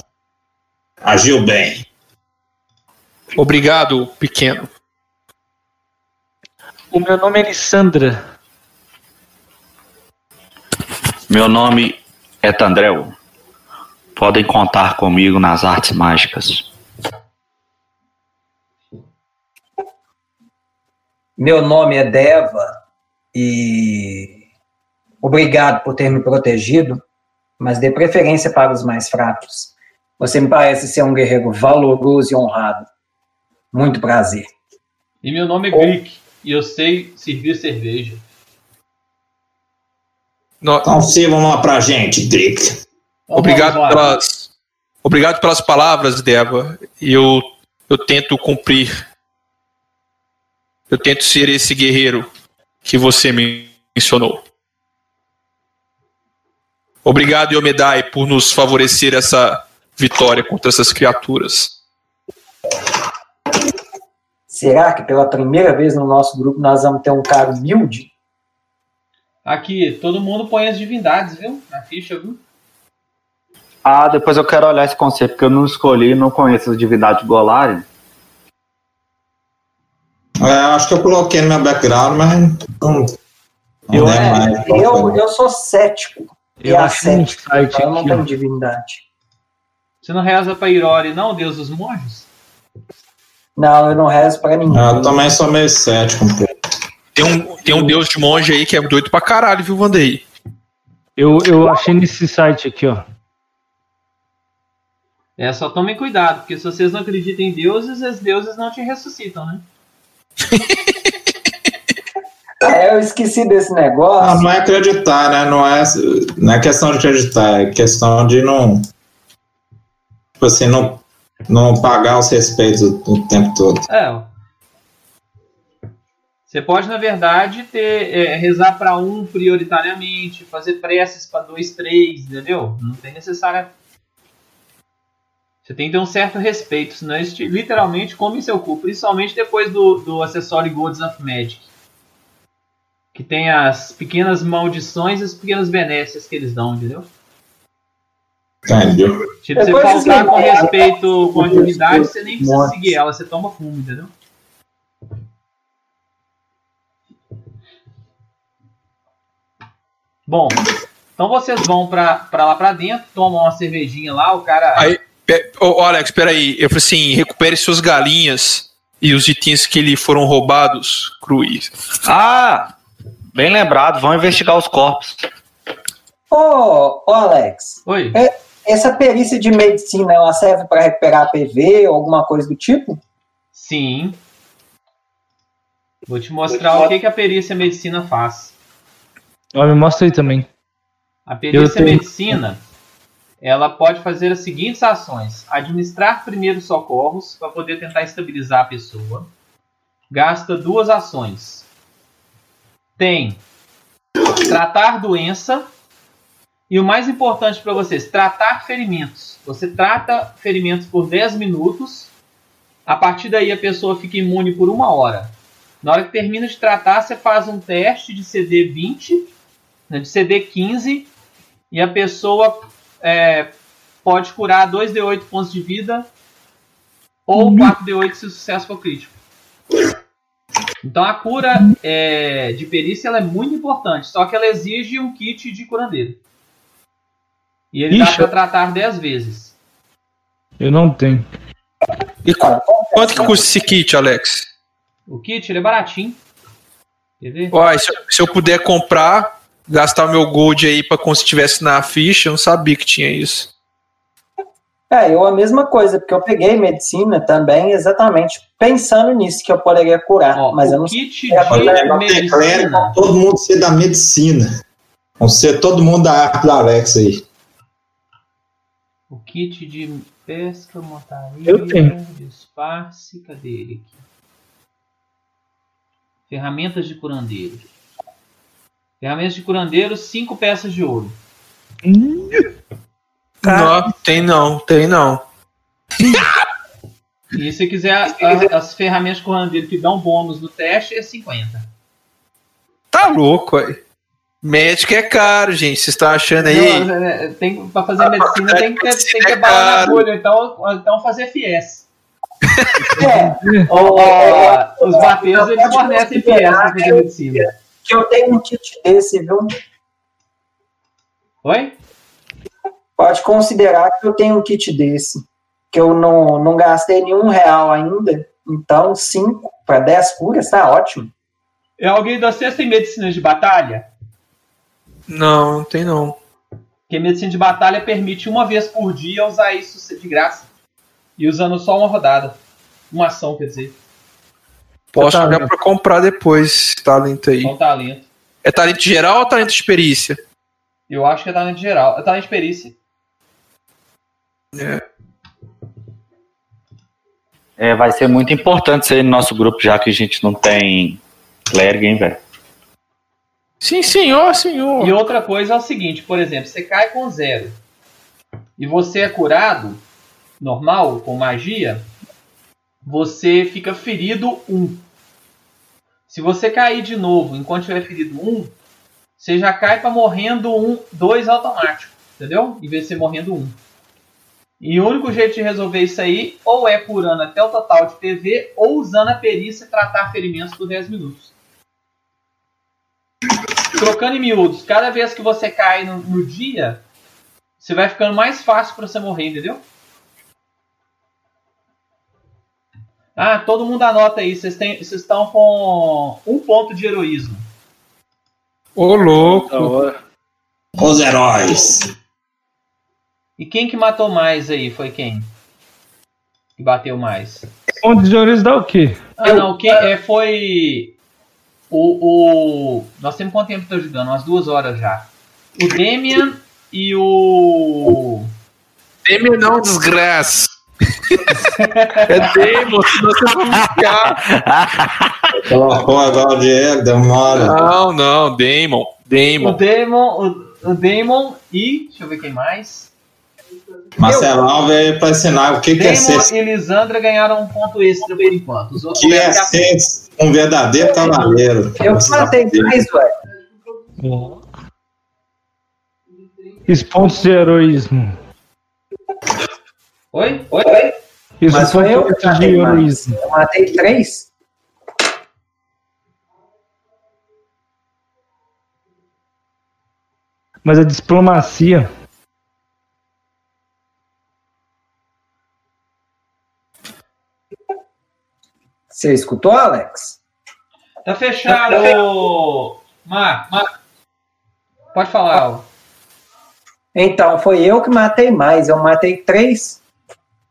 Agiu bem. Obrigado, pequeno. O meu nome é Alessandra. Meu nome é Tandrel. Podem contar comigo nas artes mágicas. Meu nome é Deva e obrigado por ter me protegido, mas dê preferência para os mais fracos. Você me parece ser um guerreiro valoroso e honrado. Muito prazer. E meu nome é Greek. E eu sei servir cerveja. No- Então sirva uma pra gente, Drick. Então, Obrigado vamos pelas, obrigado pelas palavras, Deva. Eu, eu tento cumprir. Eu tento ser esse guerreiro que você me mencionou. Obrigado, Yomedai, por nos favorecer essa vitória contra essas criaturas. Será que pela primeira vez no nosso grupo nós vamos ter um cara humilde? Aqui, todo mundo põe as divindades, viu? Na ficha, viu? Ah, depois eu quero olhar esse conceito, porque eu não escolhi, não conheço as divindades Golarion. É, eu acho que eu coloquei no meu background, mas não, não Eu- é É, mais. eu, eu sou cético. Eu e achei um site eu não aqui, tenho ó. divindade. Você não reza pra Irori, não, Deus dos monges? Não, eu não rezo para ninguém. Eu também sou meio cético. Tem um, tem um deus de monge aí que é doido pra caralho, viu, Vandei? Eu, eu achei nesse site aqui, ó. É, só tomem cuidado, porque se vocês não acreditam em deuses, os deuses não te ressuscitam, né? É, eu esqueci desse Não, negócio. não é acreditar, né? Não é, não é questão de acreditar, é questão de não. Tipo assim, não, não pagar os respeitos o, o tempo todo. É. Você pode, na verdade, ter é, rezar para um prioritariamente, fazer preces para dois, três, entendeu? Não tem necessária. Você tem que ter um certo respeito, senão eles te, literalmente comem seu cu, principalmente depois do, do acessório Gods of Magic. Que tem as pequenas maldições e as pequenas benécias que eles dão, entendeu? Entendeu? Tipo, você faltar com respeito com a divindade, você nem precisa Morte. seguir ela, você toma fumo, entendeu? Bom, então vocês vão pra, pra lá pra dentro, tomam uma cervejinha lá, o cara. Aí- Pe- ô, Alex, peraí. Eu falei assim: recupere suas galinhas e os itens que lhe foram roubados, Cruz. Ah! Bem lembrado, vão investigar os corpos. Ô, ô, Alex, Oi? essa perícia de medicina ela serve para recuperar PV ou alguma coisa do tipo? Sim. Vou te mostrar o que, que a perícia medicina faz. Ó, me mostra aí também. A perícia tenho- medicina, ela pode fazer as seguintes ações: administrar primeiros socorros para poder tentar estabilizar a pessoa. Gasta duas ações. Tem tratar doença e o mais importante para vocês, tratar ferimentos. Você trata ferimentos por 10 minutos. A partir daí a pessoa fica imune por uma hora. Na hora que termina de tratar, você faz um teste de CD 20, né, de CD 15 e a pessoa é, pode curar 2d8 pontos de vida ou 4d8 se o sucesso for crítico. Então a cura é, de perícia ela é muito importante, só que ela exige um kit de curandeiro. E ele dá Ixi. para tratar 10 vezes. Eu não tenho. E qu- quanto que custa esse kit, Alex? O kit, ele é baratinho. Quer ver? Uai, se, eu- se eu puder comprar, gastar o meu gold aí pra como se tivesse na ficha, eu não sabia que tinha isso. É, eu a mesma coisa, porque eu peguei medicina também exatamente pensando nisso, que eu poderia curar, Ó, mas eu o não kit É, de Quando é medicina. todo mundo ser da medicina. Vamos ser todo mundo da arte do Alex aí. O kit de pesca, montaria, Eu tenho. disfarce, cadê ele aqui? Ferramentas de curandeiro. Ferramentas de curandeiro, 5 peças de ouro. Não, tem não, tem não. E se quiser a- as ferramentas curandeiro que dão bônus no teste, é 50. Tá louco, aí. Médico é caro, gente. Vocês estão achando aí? Não, é, é, tem, pra fazer medicina tem que ter, tem que ter é na agulha, então, então fazer FIES. É, os bateiros eles fornecem FIES pra fazer medicina. que eu tenho um kit desse, viu? Oi? Pode considerar que eu tenho um kit desse, que eu não, não gastei nenhum real ainda, então 5 para 10 curas tá ótimo. É alguém da vocês tem medicina de batalha? Não, não tem não. Porque medicina de batalha permite uma vez por dia usar isso de graça. E usando só uma rodada. Uma ação, quer dizer. Posso Tá, olhar né? pra comprar depois esse talento aí. Só um talento. É talento geral ou talento de perícia? Eu acho que é talento geral. É talento de perícia. É, vai ser muito importante isso aí no nosso grupo, já que a gente não tem clérigo, hein, velho? Sim, senhor, senhor. E outra coisa é o seguinte, por exemplo, você cai com zero e você é curado, normal, com magia, você fica ferido um. Se você cair de novo enquanto tiver ferido um, você já cai para morrendo um, dois automático, entendeu? Em vez de ser morrendo um. E o único jeito de resolver isso aí, ou é curando até o total de PV, ou usando a perícia tratar ferimentos por 10 minutos. Trocando em miúdos, cada vez que você cai no, no dia, você vai ficando mais fácil para você morrer, entendeu? Ah, todo mundo anota aí, vocês estão com um ponto de heroísmo. Ô, louco. Os heróis. E quem que matou mais aí? Foi quem? Que bateu mais? Ponto de ouro dá o quê? Ah, não, quem é, foi o, o. Nós temos quanto tempo que tá jogando? Umas duas horas já. O Demian e o. Demi não, desgraça. é Demo, senão você vai ficar. Colocou agora o Diego, deu mole. Não, não, Damon. O Damon. Demon, o, o Demon e. Deixa eu ver quem mais. Marcelão veio pra ensinar o que, que é ser, e Lisandra ganharam um ponto extra por enquanto. Os outros que é ser um verdadeiro cavaleiro. Eu que matei mais, ué. Os pontos de heroísmo. Oi? Oi? Isso Mas foi eu que matei heroísmo. Eu matei três. Mas a diplomacia. Você escutou, Alex? Tá fechado, ô... Mar. Mar. Pode falar, ó. Então, foi eu que matei mais. Eu matei três.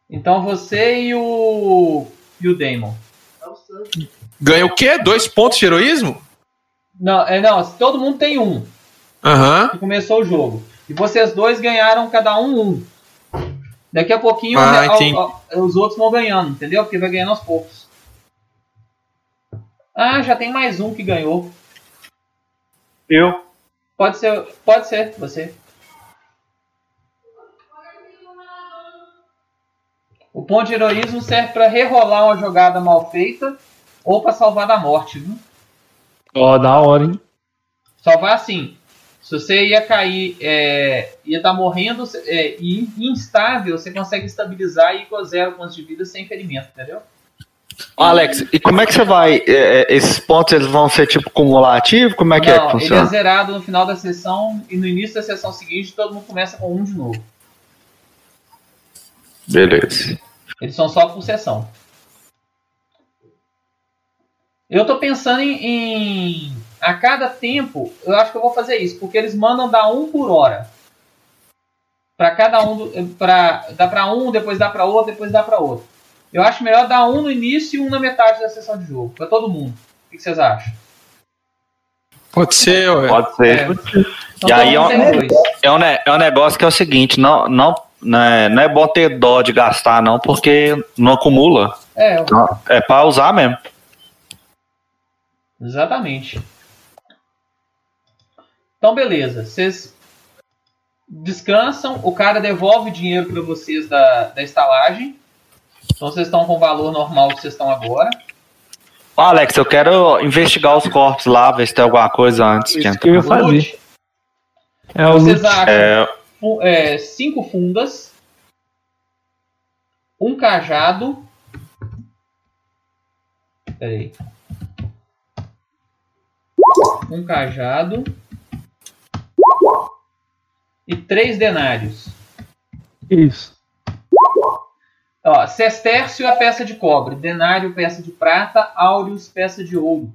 Então você e o. E o Demon. Ganha o quê? Dois pontos de heroísmo? Não, é, não, todo mundo tem um. Aham. que começou o jogo. E vocês dois ganharam cada um um. Daqui a pouquinho Ah, os outros vão ganhando, entendeu? Porque vai ganhando aos poucos. Ah, já tem mais um que ganhou. Eu? Pode ser, pode ser, você. O ponto de heroísmo serve para rerolar uma jogada mal feita ou para salvar da morte, viu? Ó, da hora, hein? Salvar assim. Se você ia cair, é, ia estar morrendo é, e instável, você consegue estabilizar e ir com zero pontos de vida sem ferimento, entendeu? Alex, e como é que você vai. é, é, esses pontos eles vão ser tipo cumulativo? Como é que é que Não, ele é funciona? zerado no final da sessão e no início da sessão seguinte todo mundo começa com um de novo. Beleza. Eles são só por sessão. Eu tô pensando em, em- A cada tempo, eu acho que eu vou fazer isso, porque eles mandam dar um por hora. Pra cada um. Pra, dá pra um, depois dá pra outro, depois dá pra outro. Eu acho melhor dar um no início e um na metade da sessão de jogo. Pra todo mundo. O que vocês acham? Pode ser, ué. Pode ser. É. Então, E aí, mundo ó, tem dois. É um, é um negócio que é o seguinte, não, não, não, é, não é bom ter dó de gastar, não, porque não acumula. É, Não, É pra usar mesmo. Exatamente. Então, beleza. Vocês descansam, o cara devolve o dinheiro para vocês da, da estalagem. Então, vocês estão com o valor normal que vocês estão agora. Ó, Alex, eu quero investigar os corpos lá, ver se tem alguma coisa antes. de Isso entrar. que eu ia fazer. É o vocês acham É, é, cinco fundas, um cajado. Peraí. Um cajado e três denários. Isso. Ó, sestércio é peça de cobre, denário peça de prata, áureos peça de ouro.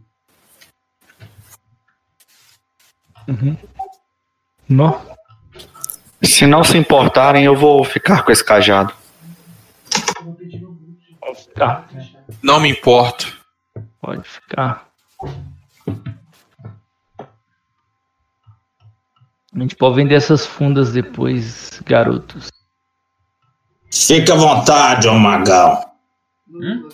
Uhum. Nó. se não se importarem, eu vou ficar com esse cajado. Pode ficar. Não me importo. Pode ficar. A gente pode vender essas fundas depois, garotos. Fica à vontade, ô Magal. Hum?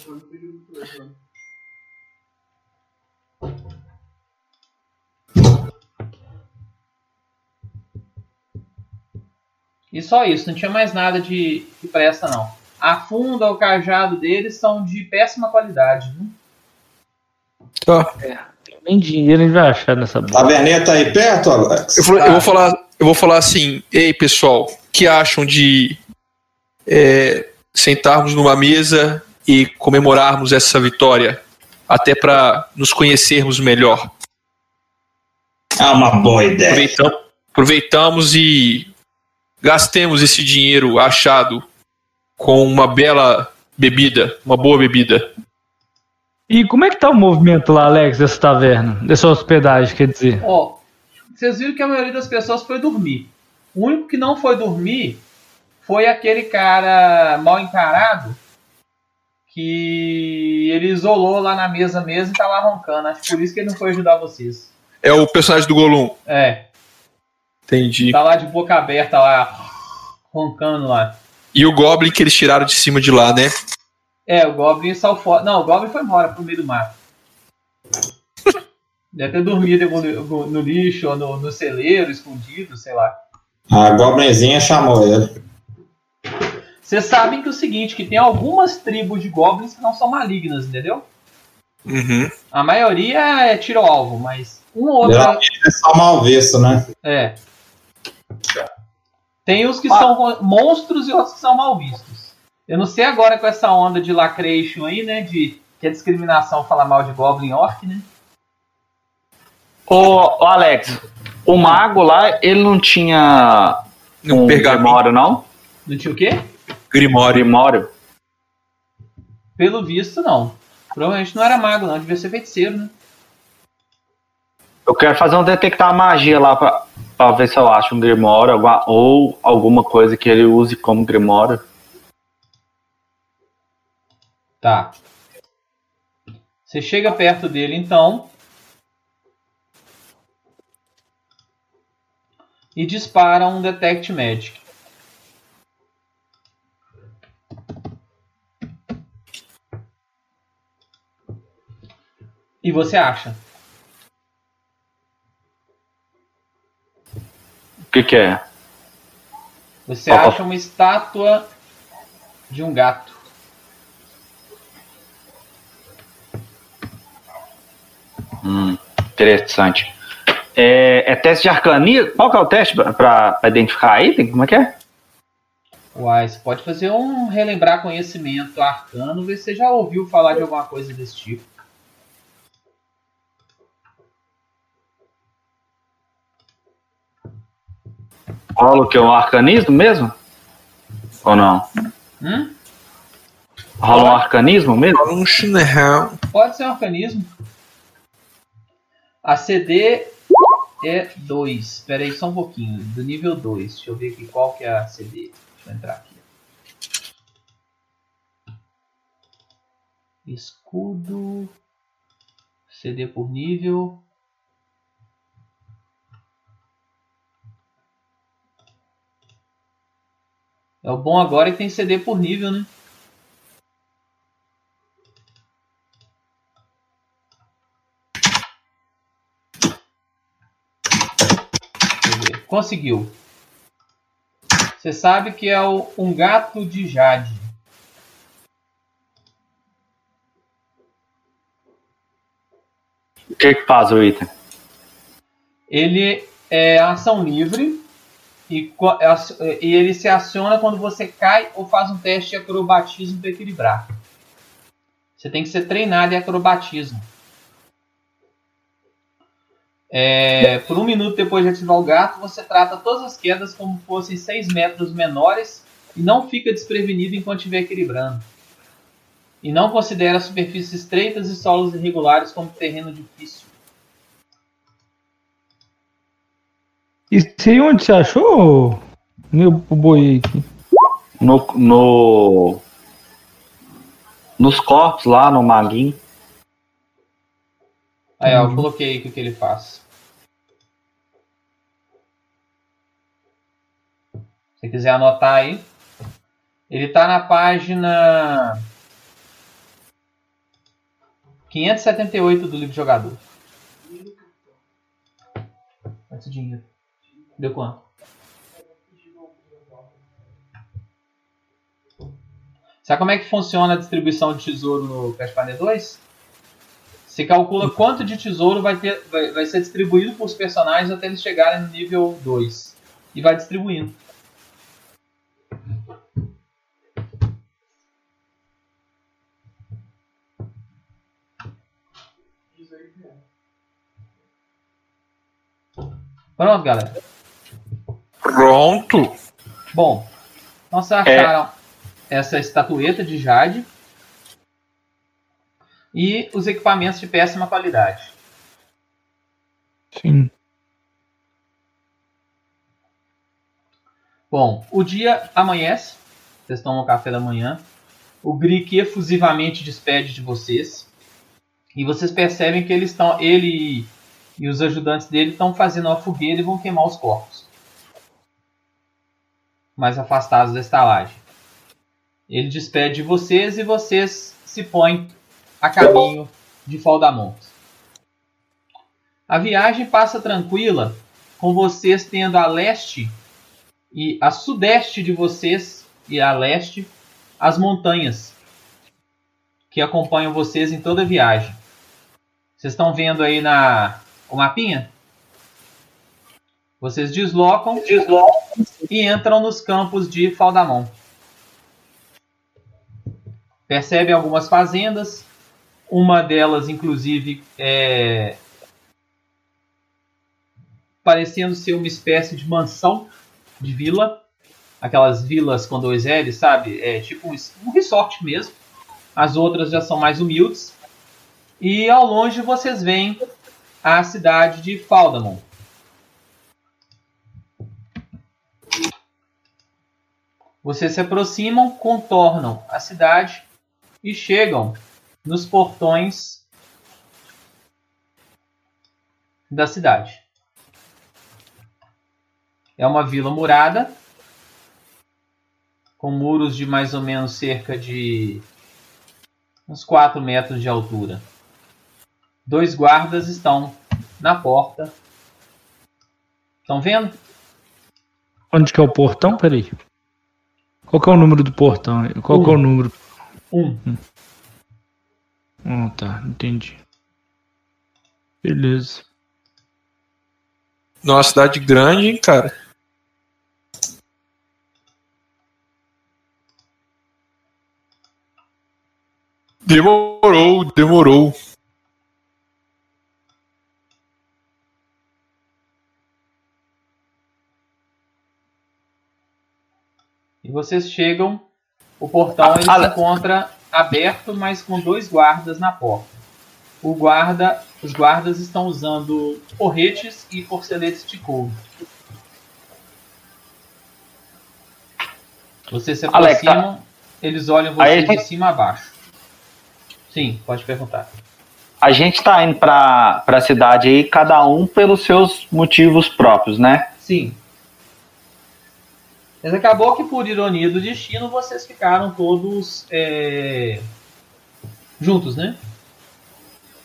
E só isso, não tinha mais nada de que presta não. A funda, o cajado deles são de péssima qualidade. Viu? Tá. Nem dinheiro a gente vai achar nessa A bola. Verneta aí perto, Alex? Eu, vou- eu vou falar, eu vou falar assim, ei pessoal, o que acham de é, sentarmos numa mesa e comemorarmos essa vitória, até para nos conhecermos melhor. É uma boa ideia. Aproveitam- aproveitamos e gastemos esse dinheiro achado com uma bela bebida, uma boa bebida. E como é que tá o movimento lá, Alex, dessa taverna? Dessa hospedagem, quer dizer? Ó, vocês viram que a maioria das pessoas foi dormir. O único que não foi dormir foi aquele cara mal encarado que ele isolou lá na mesa mesmo e tava roncando. Acho que por isso que ele não foi ajudar vocês. É o personagem do Golum. É, Entendi. tá lá de boca aberta lá, roncando lá. E o Goblin que eles tiraram de cima de lá, né? É, o Goblin saiu fora. Não, o Goblin foi embora pro meio do mato. Deve ter dormido no, no lixo ou no, no celeiro, escondido, sei lá. A Goblinzinha chamou ele. Vocês sabem que é o seguinte, que tem algumas tribos de goblins que não são malignas, entendeu? Uhum. A maioria é tiro alvo, mas um ou outro Geralmente é só mal visto, né? é. Tem os que são monstros e outros que são mal vistos. Eu não sei agora com essa onda de lacration aí, né, de que é discriminação falar mal de goblin orc, né? Ô, ô, Alex, o mago lá, ele não tinha Um um pergaminho. grimório, não? Não tinha o quê? Grimório. Grimório? Pelo visto, não. Provavelmente não era mago, não. Devia ser feiticeiro, né? Eu quero fazer um detectar magia lá pra, pra ver se eu acho um grimório alguma- ou alguma coisa que ele use como grimório. Tá. Você chega perto dele, então. E dispara um Detect Magic. E você acha? O que que é? Você ó. acha uma estátua de um gato. Hum, interessante. É, é teste de arcania? Qual que é o teste pra identificar item? Como é que é? Uai, você pode fazer um relembrar conhecimento arcano, ver se você já ouviu falar de alguma coisa desse tipo. Rola o que? Um arcanismo mesmo? Ou não? Hum? Rola um arcanismo mesmo? Um chinerrão. Pode ser um organismo. A CD é 2. Espera aí só um pouquinho. Do nível 2. Deixa eu ver aqui qual que é a CD. Deixa eu entrar aqui. Escudo. CD por nível. É o bom agora é que tem CD por nível, né? Conseguiu. Você sabe que é o- um gato de Jade. O que que faz o item? Ele é ação livre e, é aci- e ele se aciona quando você cai ou faz um teste de acrobatismo para equilibrar. Você tem que ser treinado em acrobatismo. É, por um minuto depois de ativar o gato, você trata todas as quedas como fossem 6 metros menores e não fica desprevenido enquanto estiver equilibrando. E não considera superfícies estreitas e solos irregulares como terreno difícil. Isso aí onde você achou? Meu boi aqui. No, no, nos corpos lá, no maguinho. Aí, ó, eu coloquei o que ele faz. Se você quiser anotar aí. Ele tá na página 578 do livro de jogador. Esse dinheiro. Deu quanto? Sabe como é que funciona a distribuição de tesouro no Pathfinder 2? Você calcula quanto de tesouro vai, ter, vai, vai ser distribuído para os personagens até eles chegarem no nível 2. E vai distribuindo. Pronto, galera. Pronto. Bom, então vocês acharam essa estatueta de Jade e os equipamentos de péssima qualidade. Sim. Bom, o dia amanhece, vocês tomam café da manhã, o Grick efusivamente despede de vocês e vocês percebem que eles estão, ele e os ajudantes dele estão fazendo uma fogueira e vão queimar os corpos mais afastados da estalagem. Ele despede de vocês e vocês se põem a caminho de Faldamont. A viagem passa tranquila, com vocês tendo a leste e a sudeste de vocês e a leste as montanhas que acompanham vocês em toda a viagem. Vocês estão vendo aí na o mapinha? Vocês deslocam, e entram nos campos de Faldamon. Percebem algumas fazendas, uma delas, inclusive, é parecendo ser uma espécie de mansão de vila, aquelas vilas com dois L's, sabe? É tipo um, um resort mesmo. As outras já são mais humildes. E ao longe vocês veem a cidade de Faldamon. Vocês se aproximam, contornam a cidade e chegam nos portões da cidade. É uma vila murada, com muros de mais ou menos cerca de uns 4 metros de altura. Dois guardas estão na porta. Estão vendo? Onde que é o portão? Peraí. Qual que é o número do portão? Qual que é o número? Um. Ah, tá. Entendi. Beleza. Numa cidade grande, hein, cara. Demorou, demorou. E vocês chegam, o portão ele se encontra aberto, mas com dois guardas na porta. O guarda, os guardas estão usando porretes e porceletes de couro. Vocês se aproximam, eles olham Aí a de cima a baixo. Sim, pode perguntar. A gente tá indo pra, pra cidade aí, cada um pelos seus motivos próprios, né? Sim. Mas acabou que, por ironia do destino, vocês ficaram todos é, juntos, né?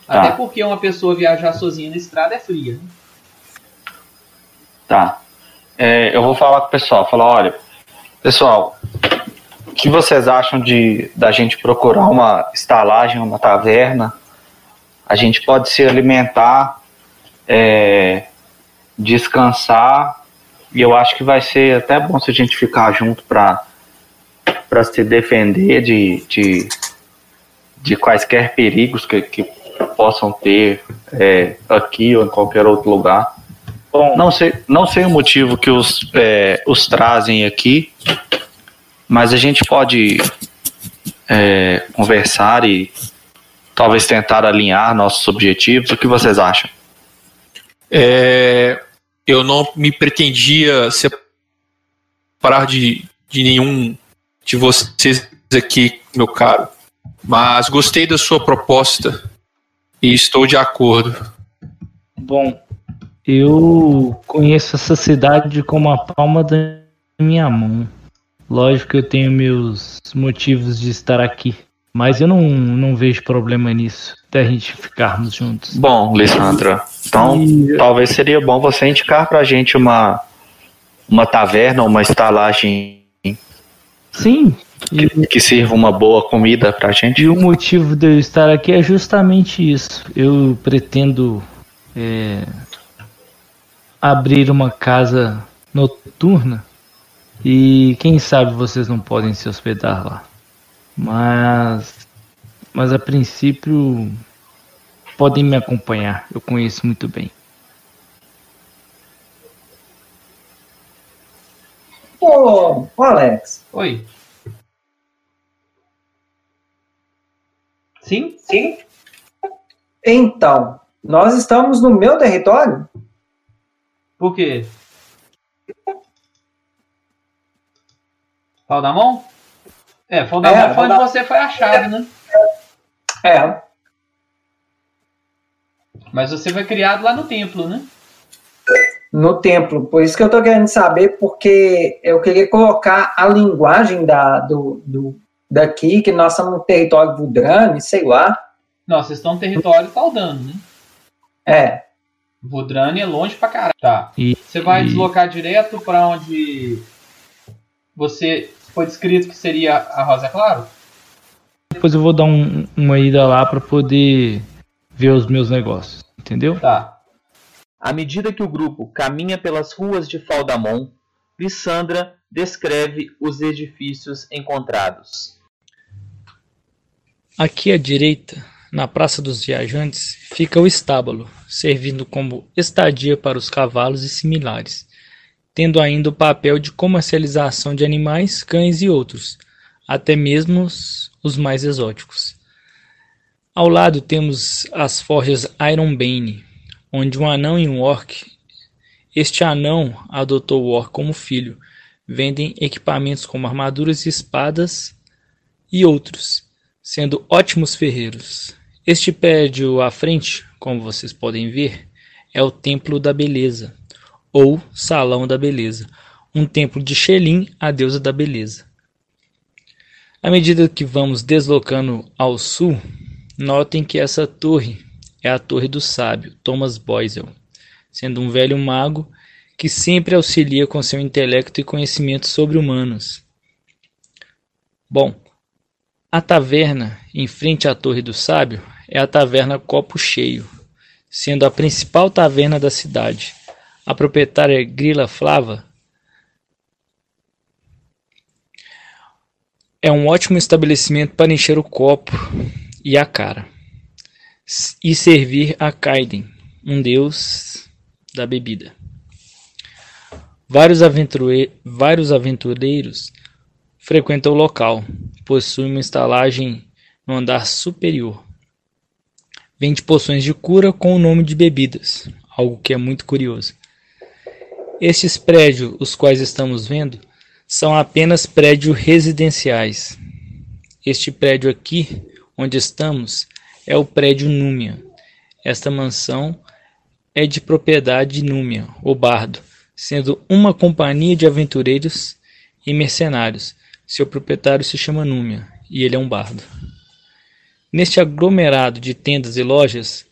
Tá. Até porque uma pessoa viajar sozinha na estrada é fria. Né? Tá. É, eu vou falar com o pessoal, falar, olha, pessoal, o que vocês acham de da gente procurar uma estalagem, uma taverna? A gente pode se alimentar, é, descansar, e eu acho que vai ser até bom se a gente ficar junto para para se defender de, de, de quaisquer perigos que, que possam ter é, aqui ou em qualquer outro lugar. Bom, Não sei, não sei o motivo que os, é, os trazem aqui, mas a gente pode é, conversar e talvez tentar alinhar nossos objetivos. O que vocês acham? É, eu não me pretendia separar de, de nenhum de vocês aqui, meu caro, mas gostei da sua proposta e estou de acordo. bom, eu conheço essa cidade como a palma da minha mão. Lógico que eu tenho meus motivos de estar aqui, mas eu não, não vejo problema nisso, até a gente ficarmos juntos. Bom, Lissandra, então E- talvez seria bom você indicar pra gente uma, uma taverna, uma estalagem Sim, e, que sirva uma boa comida pra gente. e o motivo de eu estar aqui é justamente isso. Eu pretendo é, abrir uma casa noturna e quem sabe vocês não podem se hospedar lá. Mas, mas a princípio podem me acompanhar. Eu conheço muito bem. Ô, ô, Alex, Oi. Sim? Sim? então, nós estamos no meu território? Por quê? Pau da mão? É, pau da É, mão foi onde da- você foi achado, né? É, Mas você foi criado lá no templo, né? no templo. Por isso que eu tô querendo saber, porque eu queria colocar a linguagem da, do, do- daqui, que nós estamos no território Vudrani, sei lá. Não, vocês estão no território Taldano, né? É, Vodrani é longe pra caralho. Tá. E, Você vai e- deslocar direto pra onde você foi descrito que seria a Rosa Claro? depois eu vou dar um- uma ida lá para poder ver os meus negócios, entendeu? Tá. À medida que o grupo caminha pelas ruas de Faldamon, Lissandra descreve os edifícios encontrados. Aqui à direita, na Praça dos Viajantes, fica o estábulo, servindo como estadia para os cavalos e similares, tendo ainda o papel de comercialização de animais, cães e outros, até mesmo os, os mais exóticos. Ao lado temos as forjas Iron Bane, onde um anão e um orc. Este anão adotou o orc como filho. Vendem equipamentos como armaduras e espadas e outros sendo ótimos ferreiros. Este prédio à frente, como vocês podem ver, é o Templo da Beleza, ou Salão da Beleza, um templo de Xelin, a deusa da beleza. À medida que vamos deslocando ao sul, notem que essa torre é a Torre do Sábio, Thomas Boisel, sendo um velho mago que sempre auxilia com seu intelecto e conhecimentos sobre-humanos. Bom, a taverna em frente à Torre do Sábio é a taverna Copo Cheio, sendo a principal taverna da cidade. A proprietária Grila Flava é um ótimo estabelecimento para encher o copo e a cara e servir a Kaiden, um deus da bebida. Vários, aventure- vários aventureiros frequentam o local. Possui uma estalagem no andar superior. Vende poções de cura com o nome de bebidas, algo que é muito curioso. Estes prédios, os quais estamos vendo, são apenas prédios residenciais. Este prédio aqui, onde estamos, é o prédio Númia. Esta mansão é de propriedade de Númia, o Bardo, sendo uma companhia de aventureiros e mercenários. Seu proprietário se chama Númia e ele é um bardo. Neste aglomerado de tendas e lojas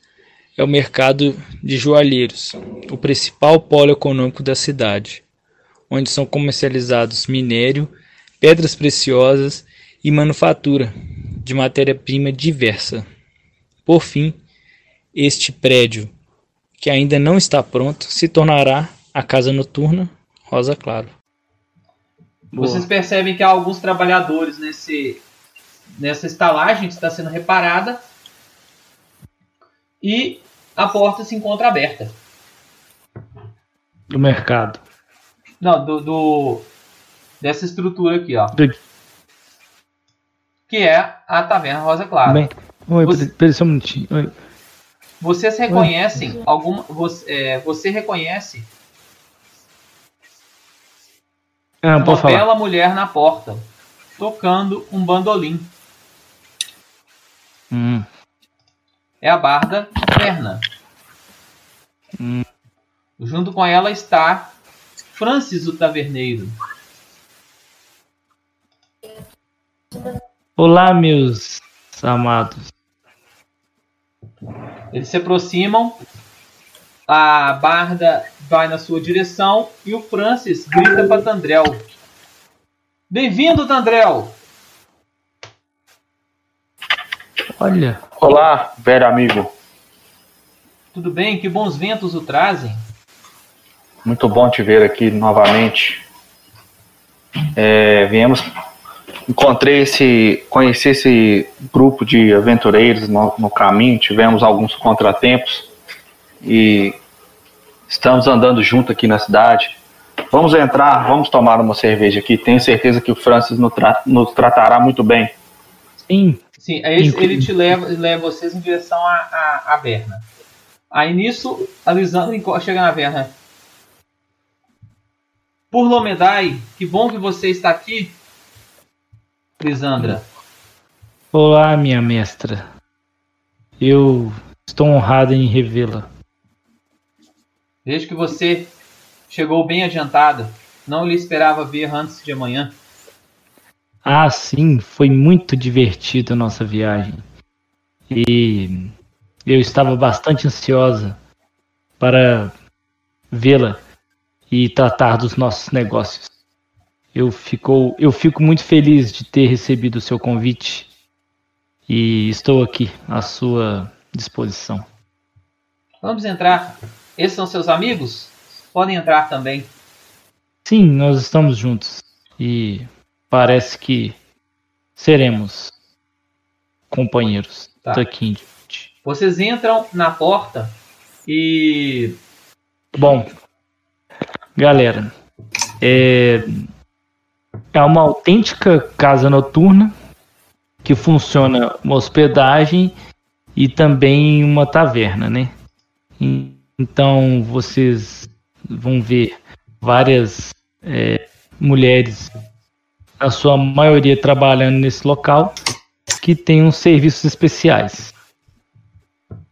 é o mercado de joalheiros, o principal polo econômico da cidade, onde são comercializados minério, pedras preciosas e manufatura de matéria-prima diversa. Por fim, este prédio, que ainda não está pronto, se tornará a casa noturna Rosa Claro. Boa. Vocês percebem que há alguns trabalhadores nesse, nessa estalagem que está sendo reparada e a porta se encontra aberta. Do mercado. Não, do, do dessa estrutura aqui, ó. Do... Que é a Taverna Rosa Clara. Bem, oi, você, só um minutinho. Oi. Vocês reconhecem oi. alguma. Você, é, você reconhece ah, uma bela mulher na porta, tocando um bandolim. Hum. É a barda Perna. Hum. Junto com ela está Francis o Taverneiro. Olá, meus amados. Eles se aproximam, a Barda vai na sua direção e o Francis grita para Tandrel: Bem-vindo, Tandrel! Olha. Olá, velho amigo. Tudo bem? Que bons ventos o trazem. Muito bom te ver aqui novamente. É, viemos, encontrei esse, conheci esse grupo de aventureiros no, no caminho. Tivemos alguns contratempos e estamos andando junto aqui na cidade. Vamos entrar, vamos tomar uma cerveja aqui. Tenho certeza que o Francis nos, tra nos tratará muito bem. Sim, Sim, aí ele te leva, leva vocês em direção à, à, à Berna. Aí nisso, a Lisandra chega na Berna. Por Lomedai, que bom que você está aqui, Lisandra. Olá, minha mestra. Eu estou honrado em revê-la. Vejo que você chegou bem adiantada. Não lhe esperava ver antes de amanhã. Ah, sim, foi muito divertido a nossa viagem. E eu estava bastante ansiosa para vê-la e tratar dos nossos negócios. Eu, fico, eu fico muito feliz de ter recebido o seu convite e estou aqui à sua disposição. Vamos entrar. Esses são seus amigos? Podem entrar também. Sim, nós estamos juntos. E parece que seremos companheiros tá. daqui em diante. Vocês entram na porta e. Bom, galera, é, é uma autêntica casa noturna que funciona uma hospedagem e também uma taverna, né? Então vocês vão ver várias é, mulheres a sua maioria trabalhando nesse local, que tem uns serviços especiais.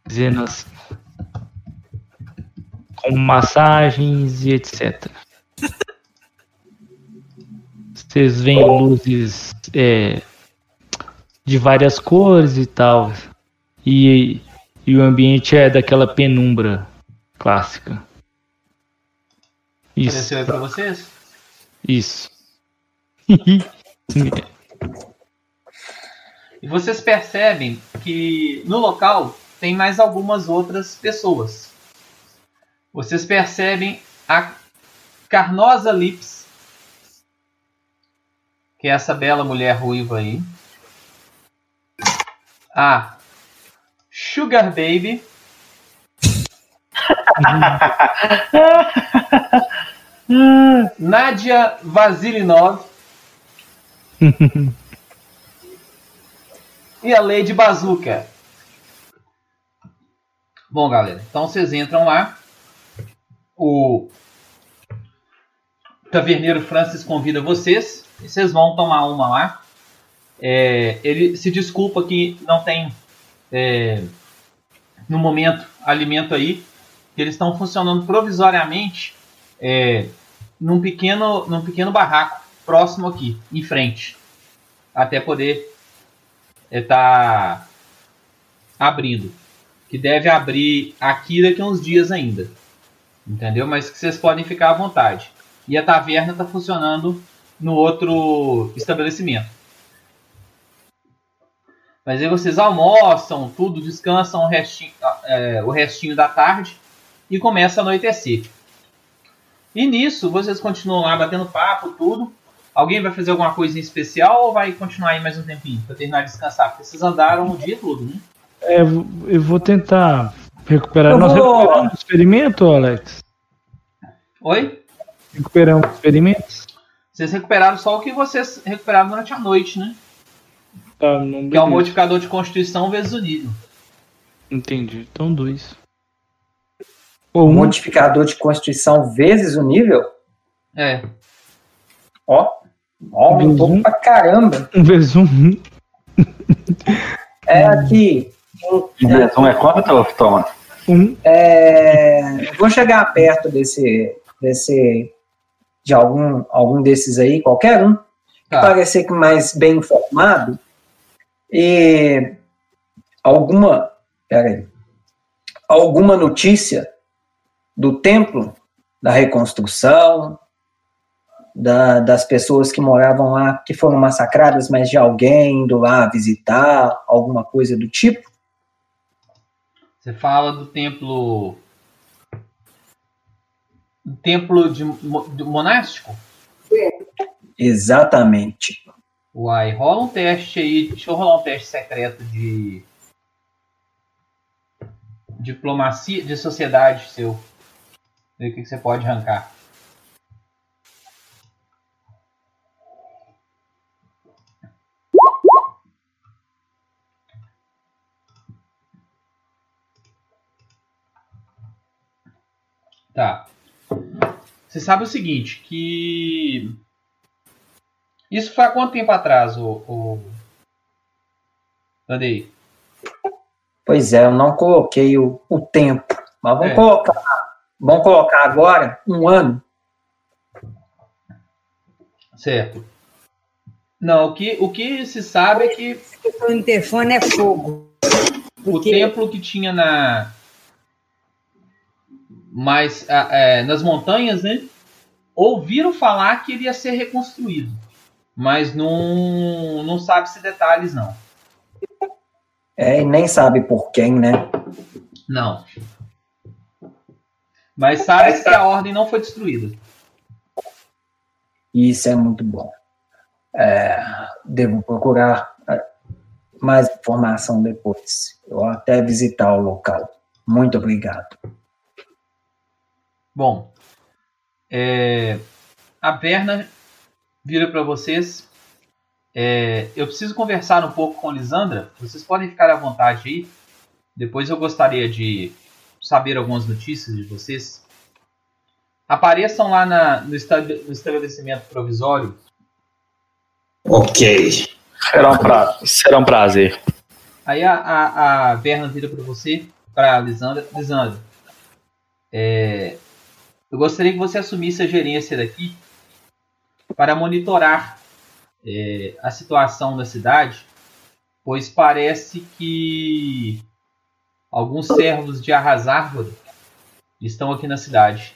Dizendo como massagens e etc. Vocês veem luzes é, de várias cores e tal. E, e o ambiente é daquela penumbra clássica. Isso. Apareceu aí pra vocês? Isso e vocês percebem que no local tem mais algumas outras pessoas. Vocês percebem a Carnosa Lips, que é essa bela mulher ruiva aí. A Sugar Baby. Nadia Vasilinov. e a Lady Bazooka. Bom, galera, então vocês entram lá. O Taverneiro Francis convida vocês. E vocês vão tomar uma lá. É, ele se desculpa que não tem, é, no momento, alimento aí. Eles estão funcionando provisoriamente é, num, pequeno, num pequeno barraco próximo aqui, em frente. Até poder estar tá abrindo. Que deve abrir aqui daqui a uns dias ainda. Entendeu? Mas que vocês podem ficar à vontade. E a taverna está funcionando no outro estabelecimento. Mas aí vocês almoçam, tudo, descansam o restinho, é, o restinho da tarde e começa a anoitecer. E nisso vocês continuam lá batendo papo, tudo. Alguém vai fazer alguma coisa em especial ou vai continuar aí mais um tempinho para terminar de descansar? Porque vocês andaram o dia todo, né? É, eu vou tentar recuperar. Eu Nós vou- recuperamos o experimento, Alex? Oi? Recuperamos o experimento? Vocês recuperaram só o que vocês recuperaram durante a noite, né? Tá, não Que é o modificador de constituição vezes o nível. Entendi. Então, dois. Ou O um. modificador de constituição vezes o nível, É. ó, aumentou Uhum. pra caramba. Um vezes um. É aqui. Um é quanto, Thomas? Um. É, vou chegar perto desse, desse de algum, algum desses aí, qualquer um, que Tá. parecer que mais bem informado e alguma, peraí, alguma notícia do templo, da reconstrução, da- das pessoas que moravam lá, que foram massacradas, mas de alguém indo lá visitar, alguma coisa do tipo. Você fala do templo. Do templo de, do monástico? Exatamente. Uai, rola um teste aí. Deixa eu rolar um teste secreto de. Diplomacia de sociedade seu. Ver o que, que você pode arrancar. Tá. Você sabe o seguinte, que. Isso foi há quanto tempo atrás, o. o... Andei. Pois é, eu não coloquei o, o tempo. Mas vamos É. colocar. Vamos colocar agora um ano. Certo. Não, o que, o que se sabe é que O interfone é fogo. o Porque- templo que tinha na. Mais ah, é, nas montanhas, né? Ouviram falar que ele ia ser reconstruído. Mas não, não sabe se detalhes, não. É, e nem sabe por quem, né? Não. Mas sabe que a ordem não foi destruída. Isso é muito bom. É, devo procurar é, mais informação depois. Eu até visitar o local. Muito obrigado. Bom, é, a Berna vira para vocês. É, eu preciso conversar um pouco com Lisandra. Vocês podem ficar à vontade aí. Depois eu gostaria de saber algumas notícias de vocês. Apareçam lá na- no estabelecimento provisório. Ok. Será um, pra... Será um prazer. Aí a, a, a Berna vira para você, para Lisandra. Lisandra, é, eu gostaria que você assumisse a gerência daqui para monitorar é, a situação da cidade, pois parece que alguns servos de Arrasárvore estão aqui na cidade.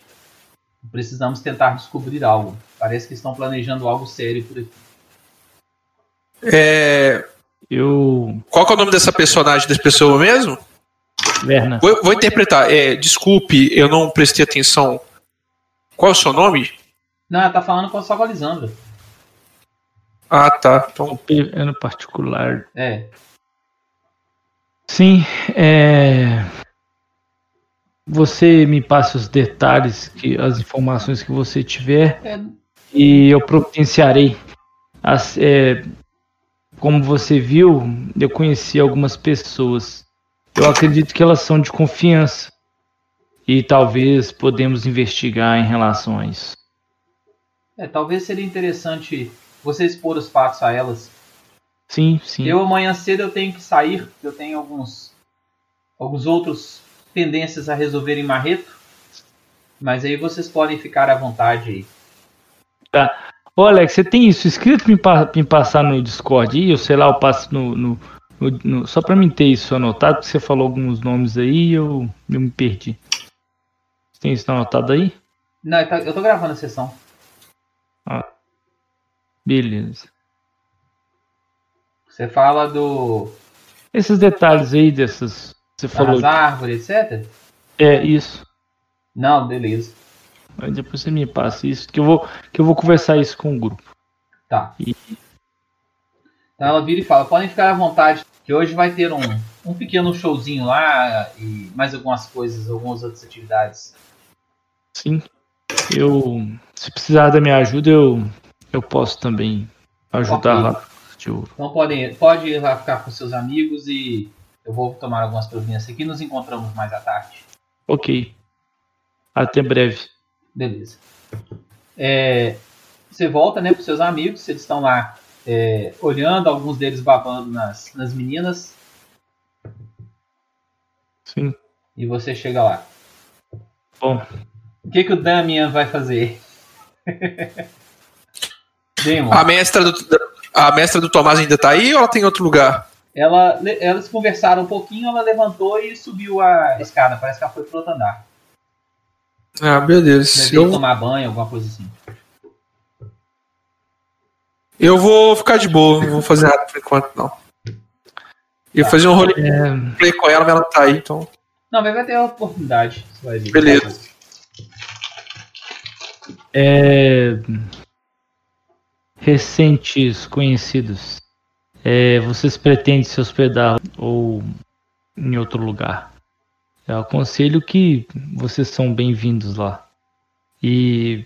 Precisamos tentar descobrir algo. Parece que estão planejando algo sério por aqui. É, Eu. qual que é o nome dessa personagem, dessa pessoa mesmo? Verna. Vou, vou interpretar. É, desculpe, eu não prestei atenção. Qual é o seu nome? Não, ela tá falando com só com a Lisandra. Ah, tá. Então, É no particular. É. Sim, é. Você me passa os detalhes, que, as informações que você tiver, é e eu providenciarei as, é, como você viu, eu conheci algumas pessoas. Eu acredito que elas são de confiança. E talvez podemos investigar em relação a isso. É, talvez seria interessante você expor os fatos a elas. Sim, sim. Eu amanhã cedo eu tenho que sair, eu tenho alguns alguns outros pendências a resolver em Marreto. Mas aí vocês podem ficar à vontade aí. Tá. Ô Alex, você tem isso escrito me, pa me passar no Discord aí? Eu sei lá, eu passo no. no, no, no só pra mim ter isso anotado, porque você falou alguns nomes aí e eu, eu me perdi. Tem isso anotado aí? Não, eu tô, eu tô gravando a sessão. Ah. Beleza. Você fala do. Esses detalhes aí dessas. Você falou. Das árvores, etc? É, isso. Não, beleza. Aí depois você me passa isso, que eu vou, que eu vou conversar isso com o grupo. Tá. E, Então ela vira e fala: podem ficar à vontade, que hoje vai ter um, um pequeno showzinho lá e mais algumas coisas, algumas outras atividades. Sim. Eu. Se precisar da minha ajuda, eu, eu posso também ajudar Ok. lá. de ouro. Então podem, pode ir lá ficar com seus amigos e eu vou tomar algumas providências aqui. Nos encontramos mais à tarde. Ok. Até breve. Beleza. É, você volta né, para seus amigos, eles estão lá é, olhando, alguns deles babando nas, nas meninas, Sim. e você chega lá. Bom, O que, que o Damian vai fazer? Demon, A mestra do, a mestra do Tomás ainda tá aí ou ela tem outro lugar? ela, elas conversaram um pouquinho, ela levantou e subiu a escada. Parece que ela foi pro outro andar. Ah, beleza. Deve Eu, tomar banho, alguma coisa assim. eu vou ficar de boa, não vou fazer nada por enquanto, não. Eu ia fazer um roleplay com ela, mas ela não tá aí, então. Não, mas vai ter a oportunidade. Você vai ver. Beleza. É, recentes conhecidos. É, vocês pretendem se hospedar ou em outro lugar? Eu aconselho que vocês são bem-vindos lá. E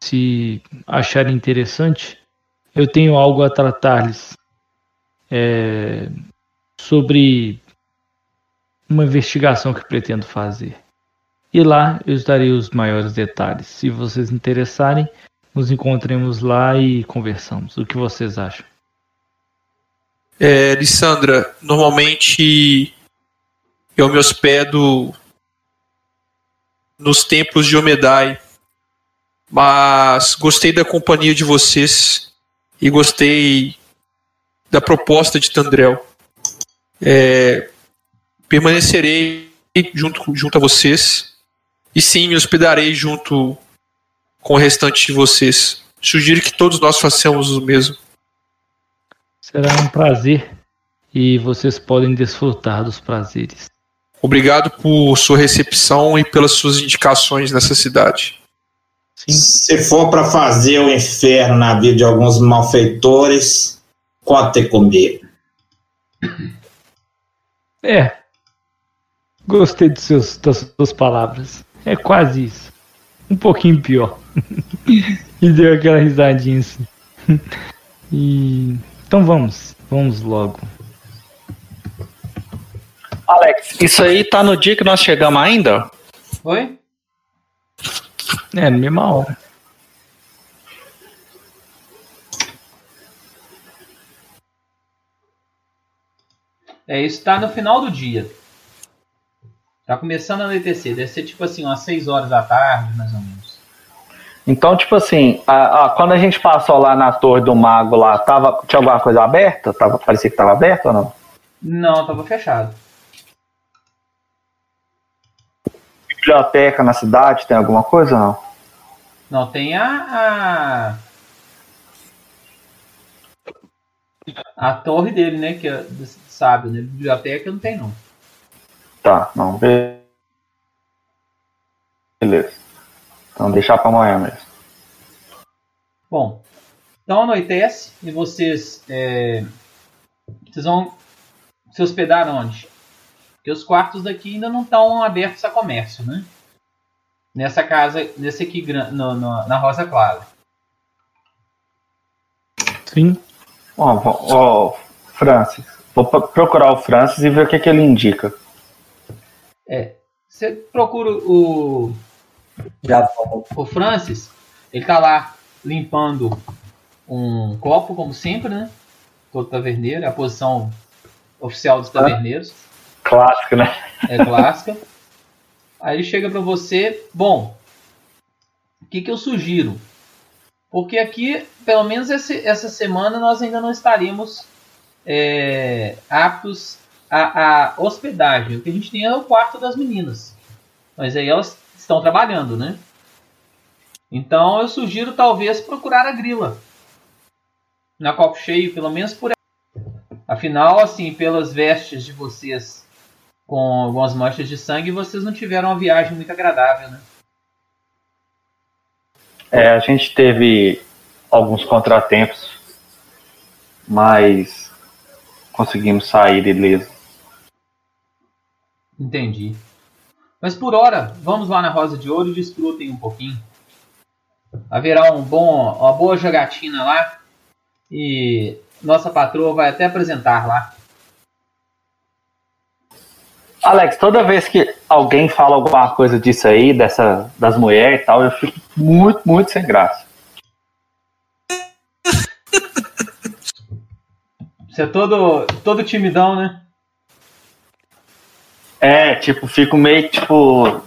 se acharem interessante, eu tenho algo a tratar-lhes é, sobre uma investigação que pretendo fazer. E lá eu darei os maiores detalhes. Se vocês interessarem, nos encontremos lá e conversamos. O que vocês acham? É, Lissandra, normalmente eu me hospedo nos templos de Omedai, mas gostei da companhia de vocês e gostei da proposta de Tandrel. É, permanecerei junto, junto a vocês e sim me hospedarei junto com o restante de vocês. Sugiro que todos nós façamos o mesmo. Será um prazer e vocês podem desfrutar dos prazeres. Obrigado por sua recepção e pelas suas indicações nessa cidade. Sim, Se for para fazer o inferno na vida de alguns malfeitores, conte comigo. é. Gostei dos seus, das suas palavras. É quase isso. Um pouquinho pior. e deu aquela risadinha assim. e então vamos, vamos logo. Alex, isso aí tá no dia que nós chegamos ainda? Oi? É, na mesma hora. É, isso tá no final do dia. Tá começando a anoitecer. Deve ser tipo assim, umas 6 horas da tarde, mais ou menos. Então, tipo assim, a- a- quando a gente passou lá na torre do mago lá, tava, tinha alguma coisa aberta? Tava, parecia que tava aberto ou não? Não, tava fechado. Biblioteca na cidade, tem alguma coisa ou não? Não, tem a. A, a torre dele, né? Que é do sábio, né? Biblioteca não tem, não. Tá, não. be- Beleza. Então deixar pra amanhã mesmo. Bom, então anoitece e vocês. é, vocês vão se hospedar onde? Porque os quartos daqui ainda não estão abertos a comércio, né? Nessa casa, nesse aqui no- no- na Rosa Clara. Sim. Ó, ó, ó, Francis. Vou pro- procurar o Francis e ver o que, que ele indica. É, você procura o, Já o Francis, ele tá lá limpando um copo, como sempre, né? Todo taverneiro, é a posição oficial dos taverneiros, Clássico, né? é clássica. Aí ele chega pra você, bom, o que, que eu sugiro? Porque aqui, pelo menos esse- essa semana, nós ainda não estaríamos é, aptos à, à hospedagem. O que a gente tem é o quarto das meninas. Mas aí elas estão trabalhando, né? Então eu sugiro talvez procurar a grila. Na copo cheio, pelo menos por Afinal, assim, pelas vestes de vocês com algumas manchas de sangue, vocês não tiveram uma viagem muito agradável, né? É, a gente teve alguns contratempos, mas conseguimos sair ileso. Entendi. Mas por hora, vamos lá na Rosa de Ouro e desfrutem um pouquinho. Haverá um bom, uma boa jogatina lá e nossa patroa vai até apresentar lá. Alex, toda vez que alguém fala alguma coisa disso aí, dessa, das mulheres e tal, eu fico muito, muito sem graça. Você é todo, todo timidão, né? É, tipo, fico meio, tipo,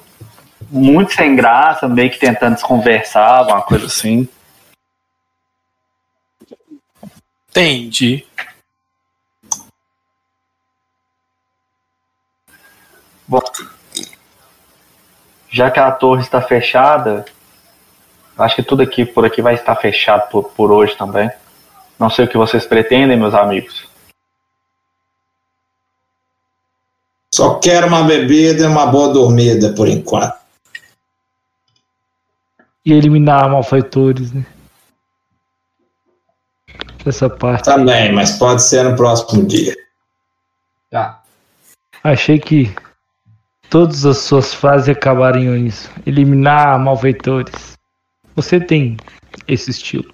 muito sem graça, meio que tentando desconversar, alguma coisa assim. Entendi. Bom, já que a torre está fechada, acho que tudo aqui por aqui vai estar fechado por, por hoje também. Não sei o que vocês pretendem, meus amigos. Só quero uma bebida e uma boa dormida por enquanto. E eliminar malfeitores, né? Essa parte. Também, mas pode ser no próximo dia. Tá. Achei que todas as suas frases acabariam nisso. Eliminar malfeitores. Você tem esse estilo.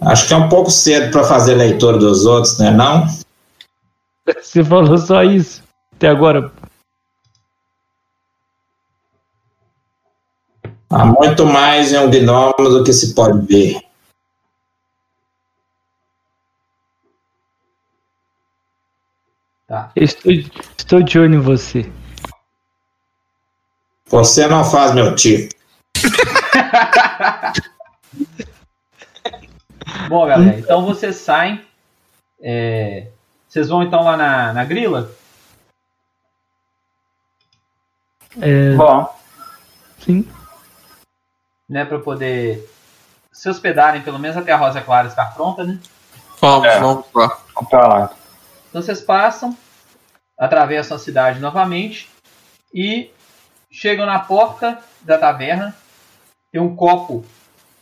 Acho que é um pouco cedo para fazer leitura dos outros, né? Não? Você falou só isso. Até agora. Há muito mais em um gnomo do que se pode ver. Tá. Eu estou, estou de olho em você. Você não faz meu tipo. Bom, galera, então vocês saem. é, vocês vão então lá na, na grila? É, Bom, sim. Né, pra poder se hospedarem, pelo menos até a Rosa Clara estar pronta, né? Vamos, É. vamos lá. vamos pra lá. Então vocês passam, atravessam a cidade novamente e chegam na porta da taverna. Tem um copo,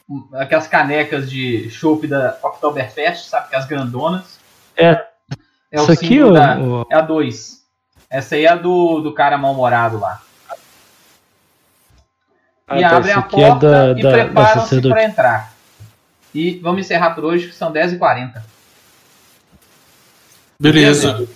um- aquelas canecas de chopp da Oktoberfest, sabe? Que as grandonas. É, É o isso aqui símbolo ou, da- É a 2. Essa aí é a do, do cara mal-humorado lá. Ah, e tá, abrem a aqui é porta da- e da- da preparam-se para entrar. E vamos encerrar por hoje, que são 10h40. Beleza. Beleza.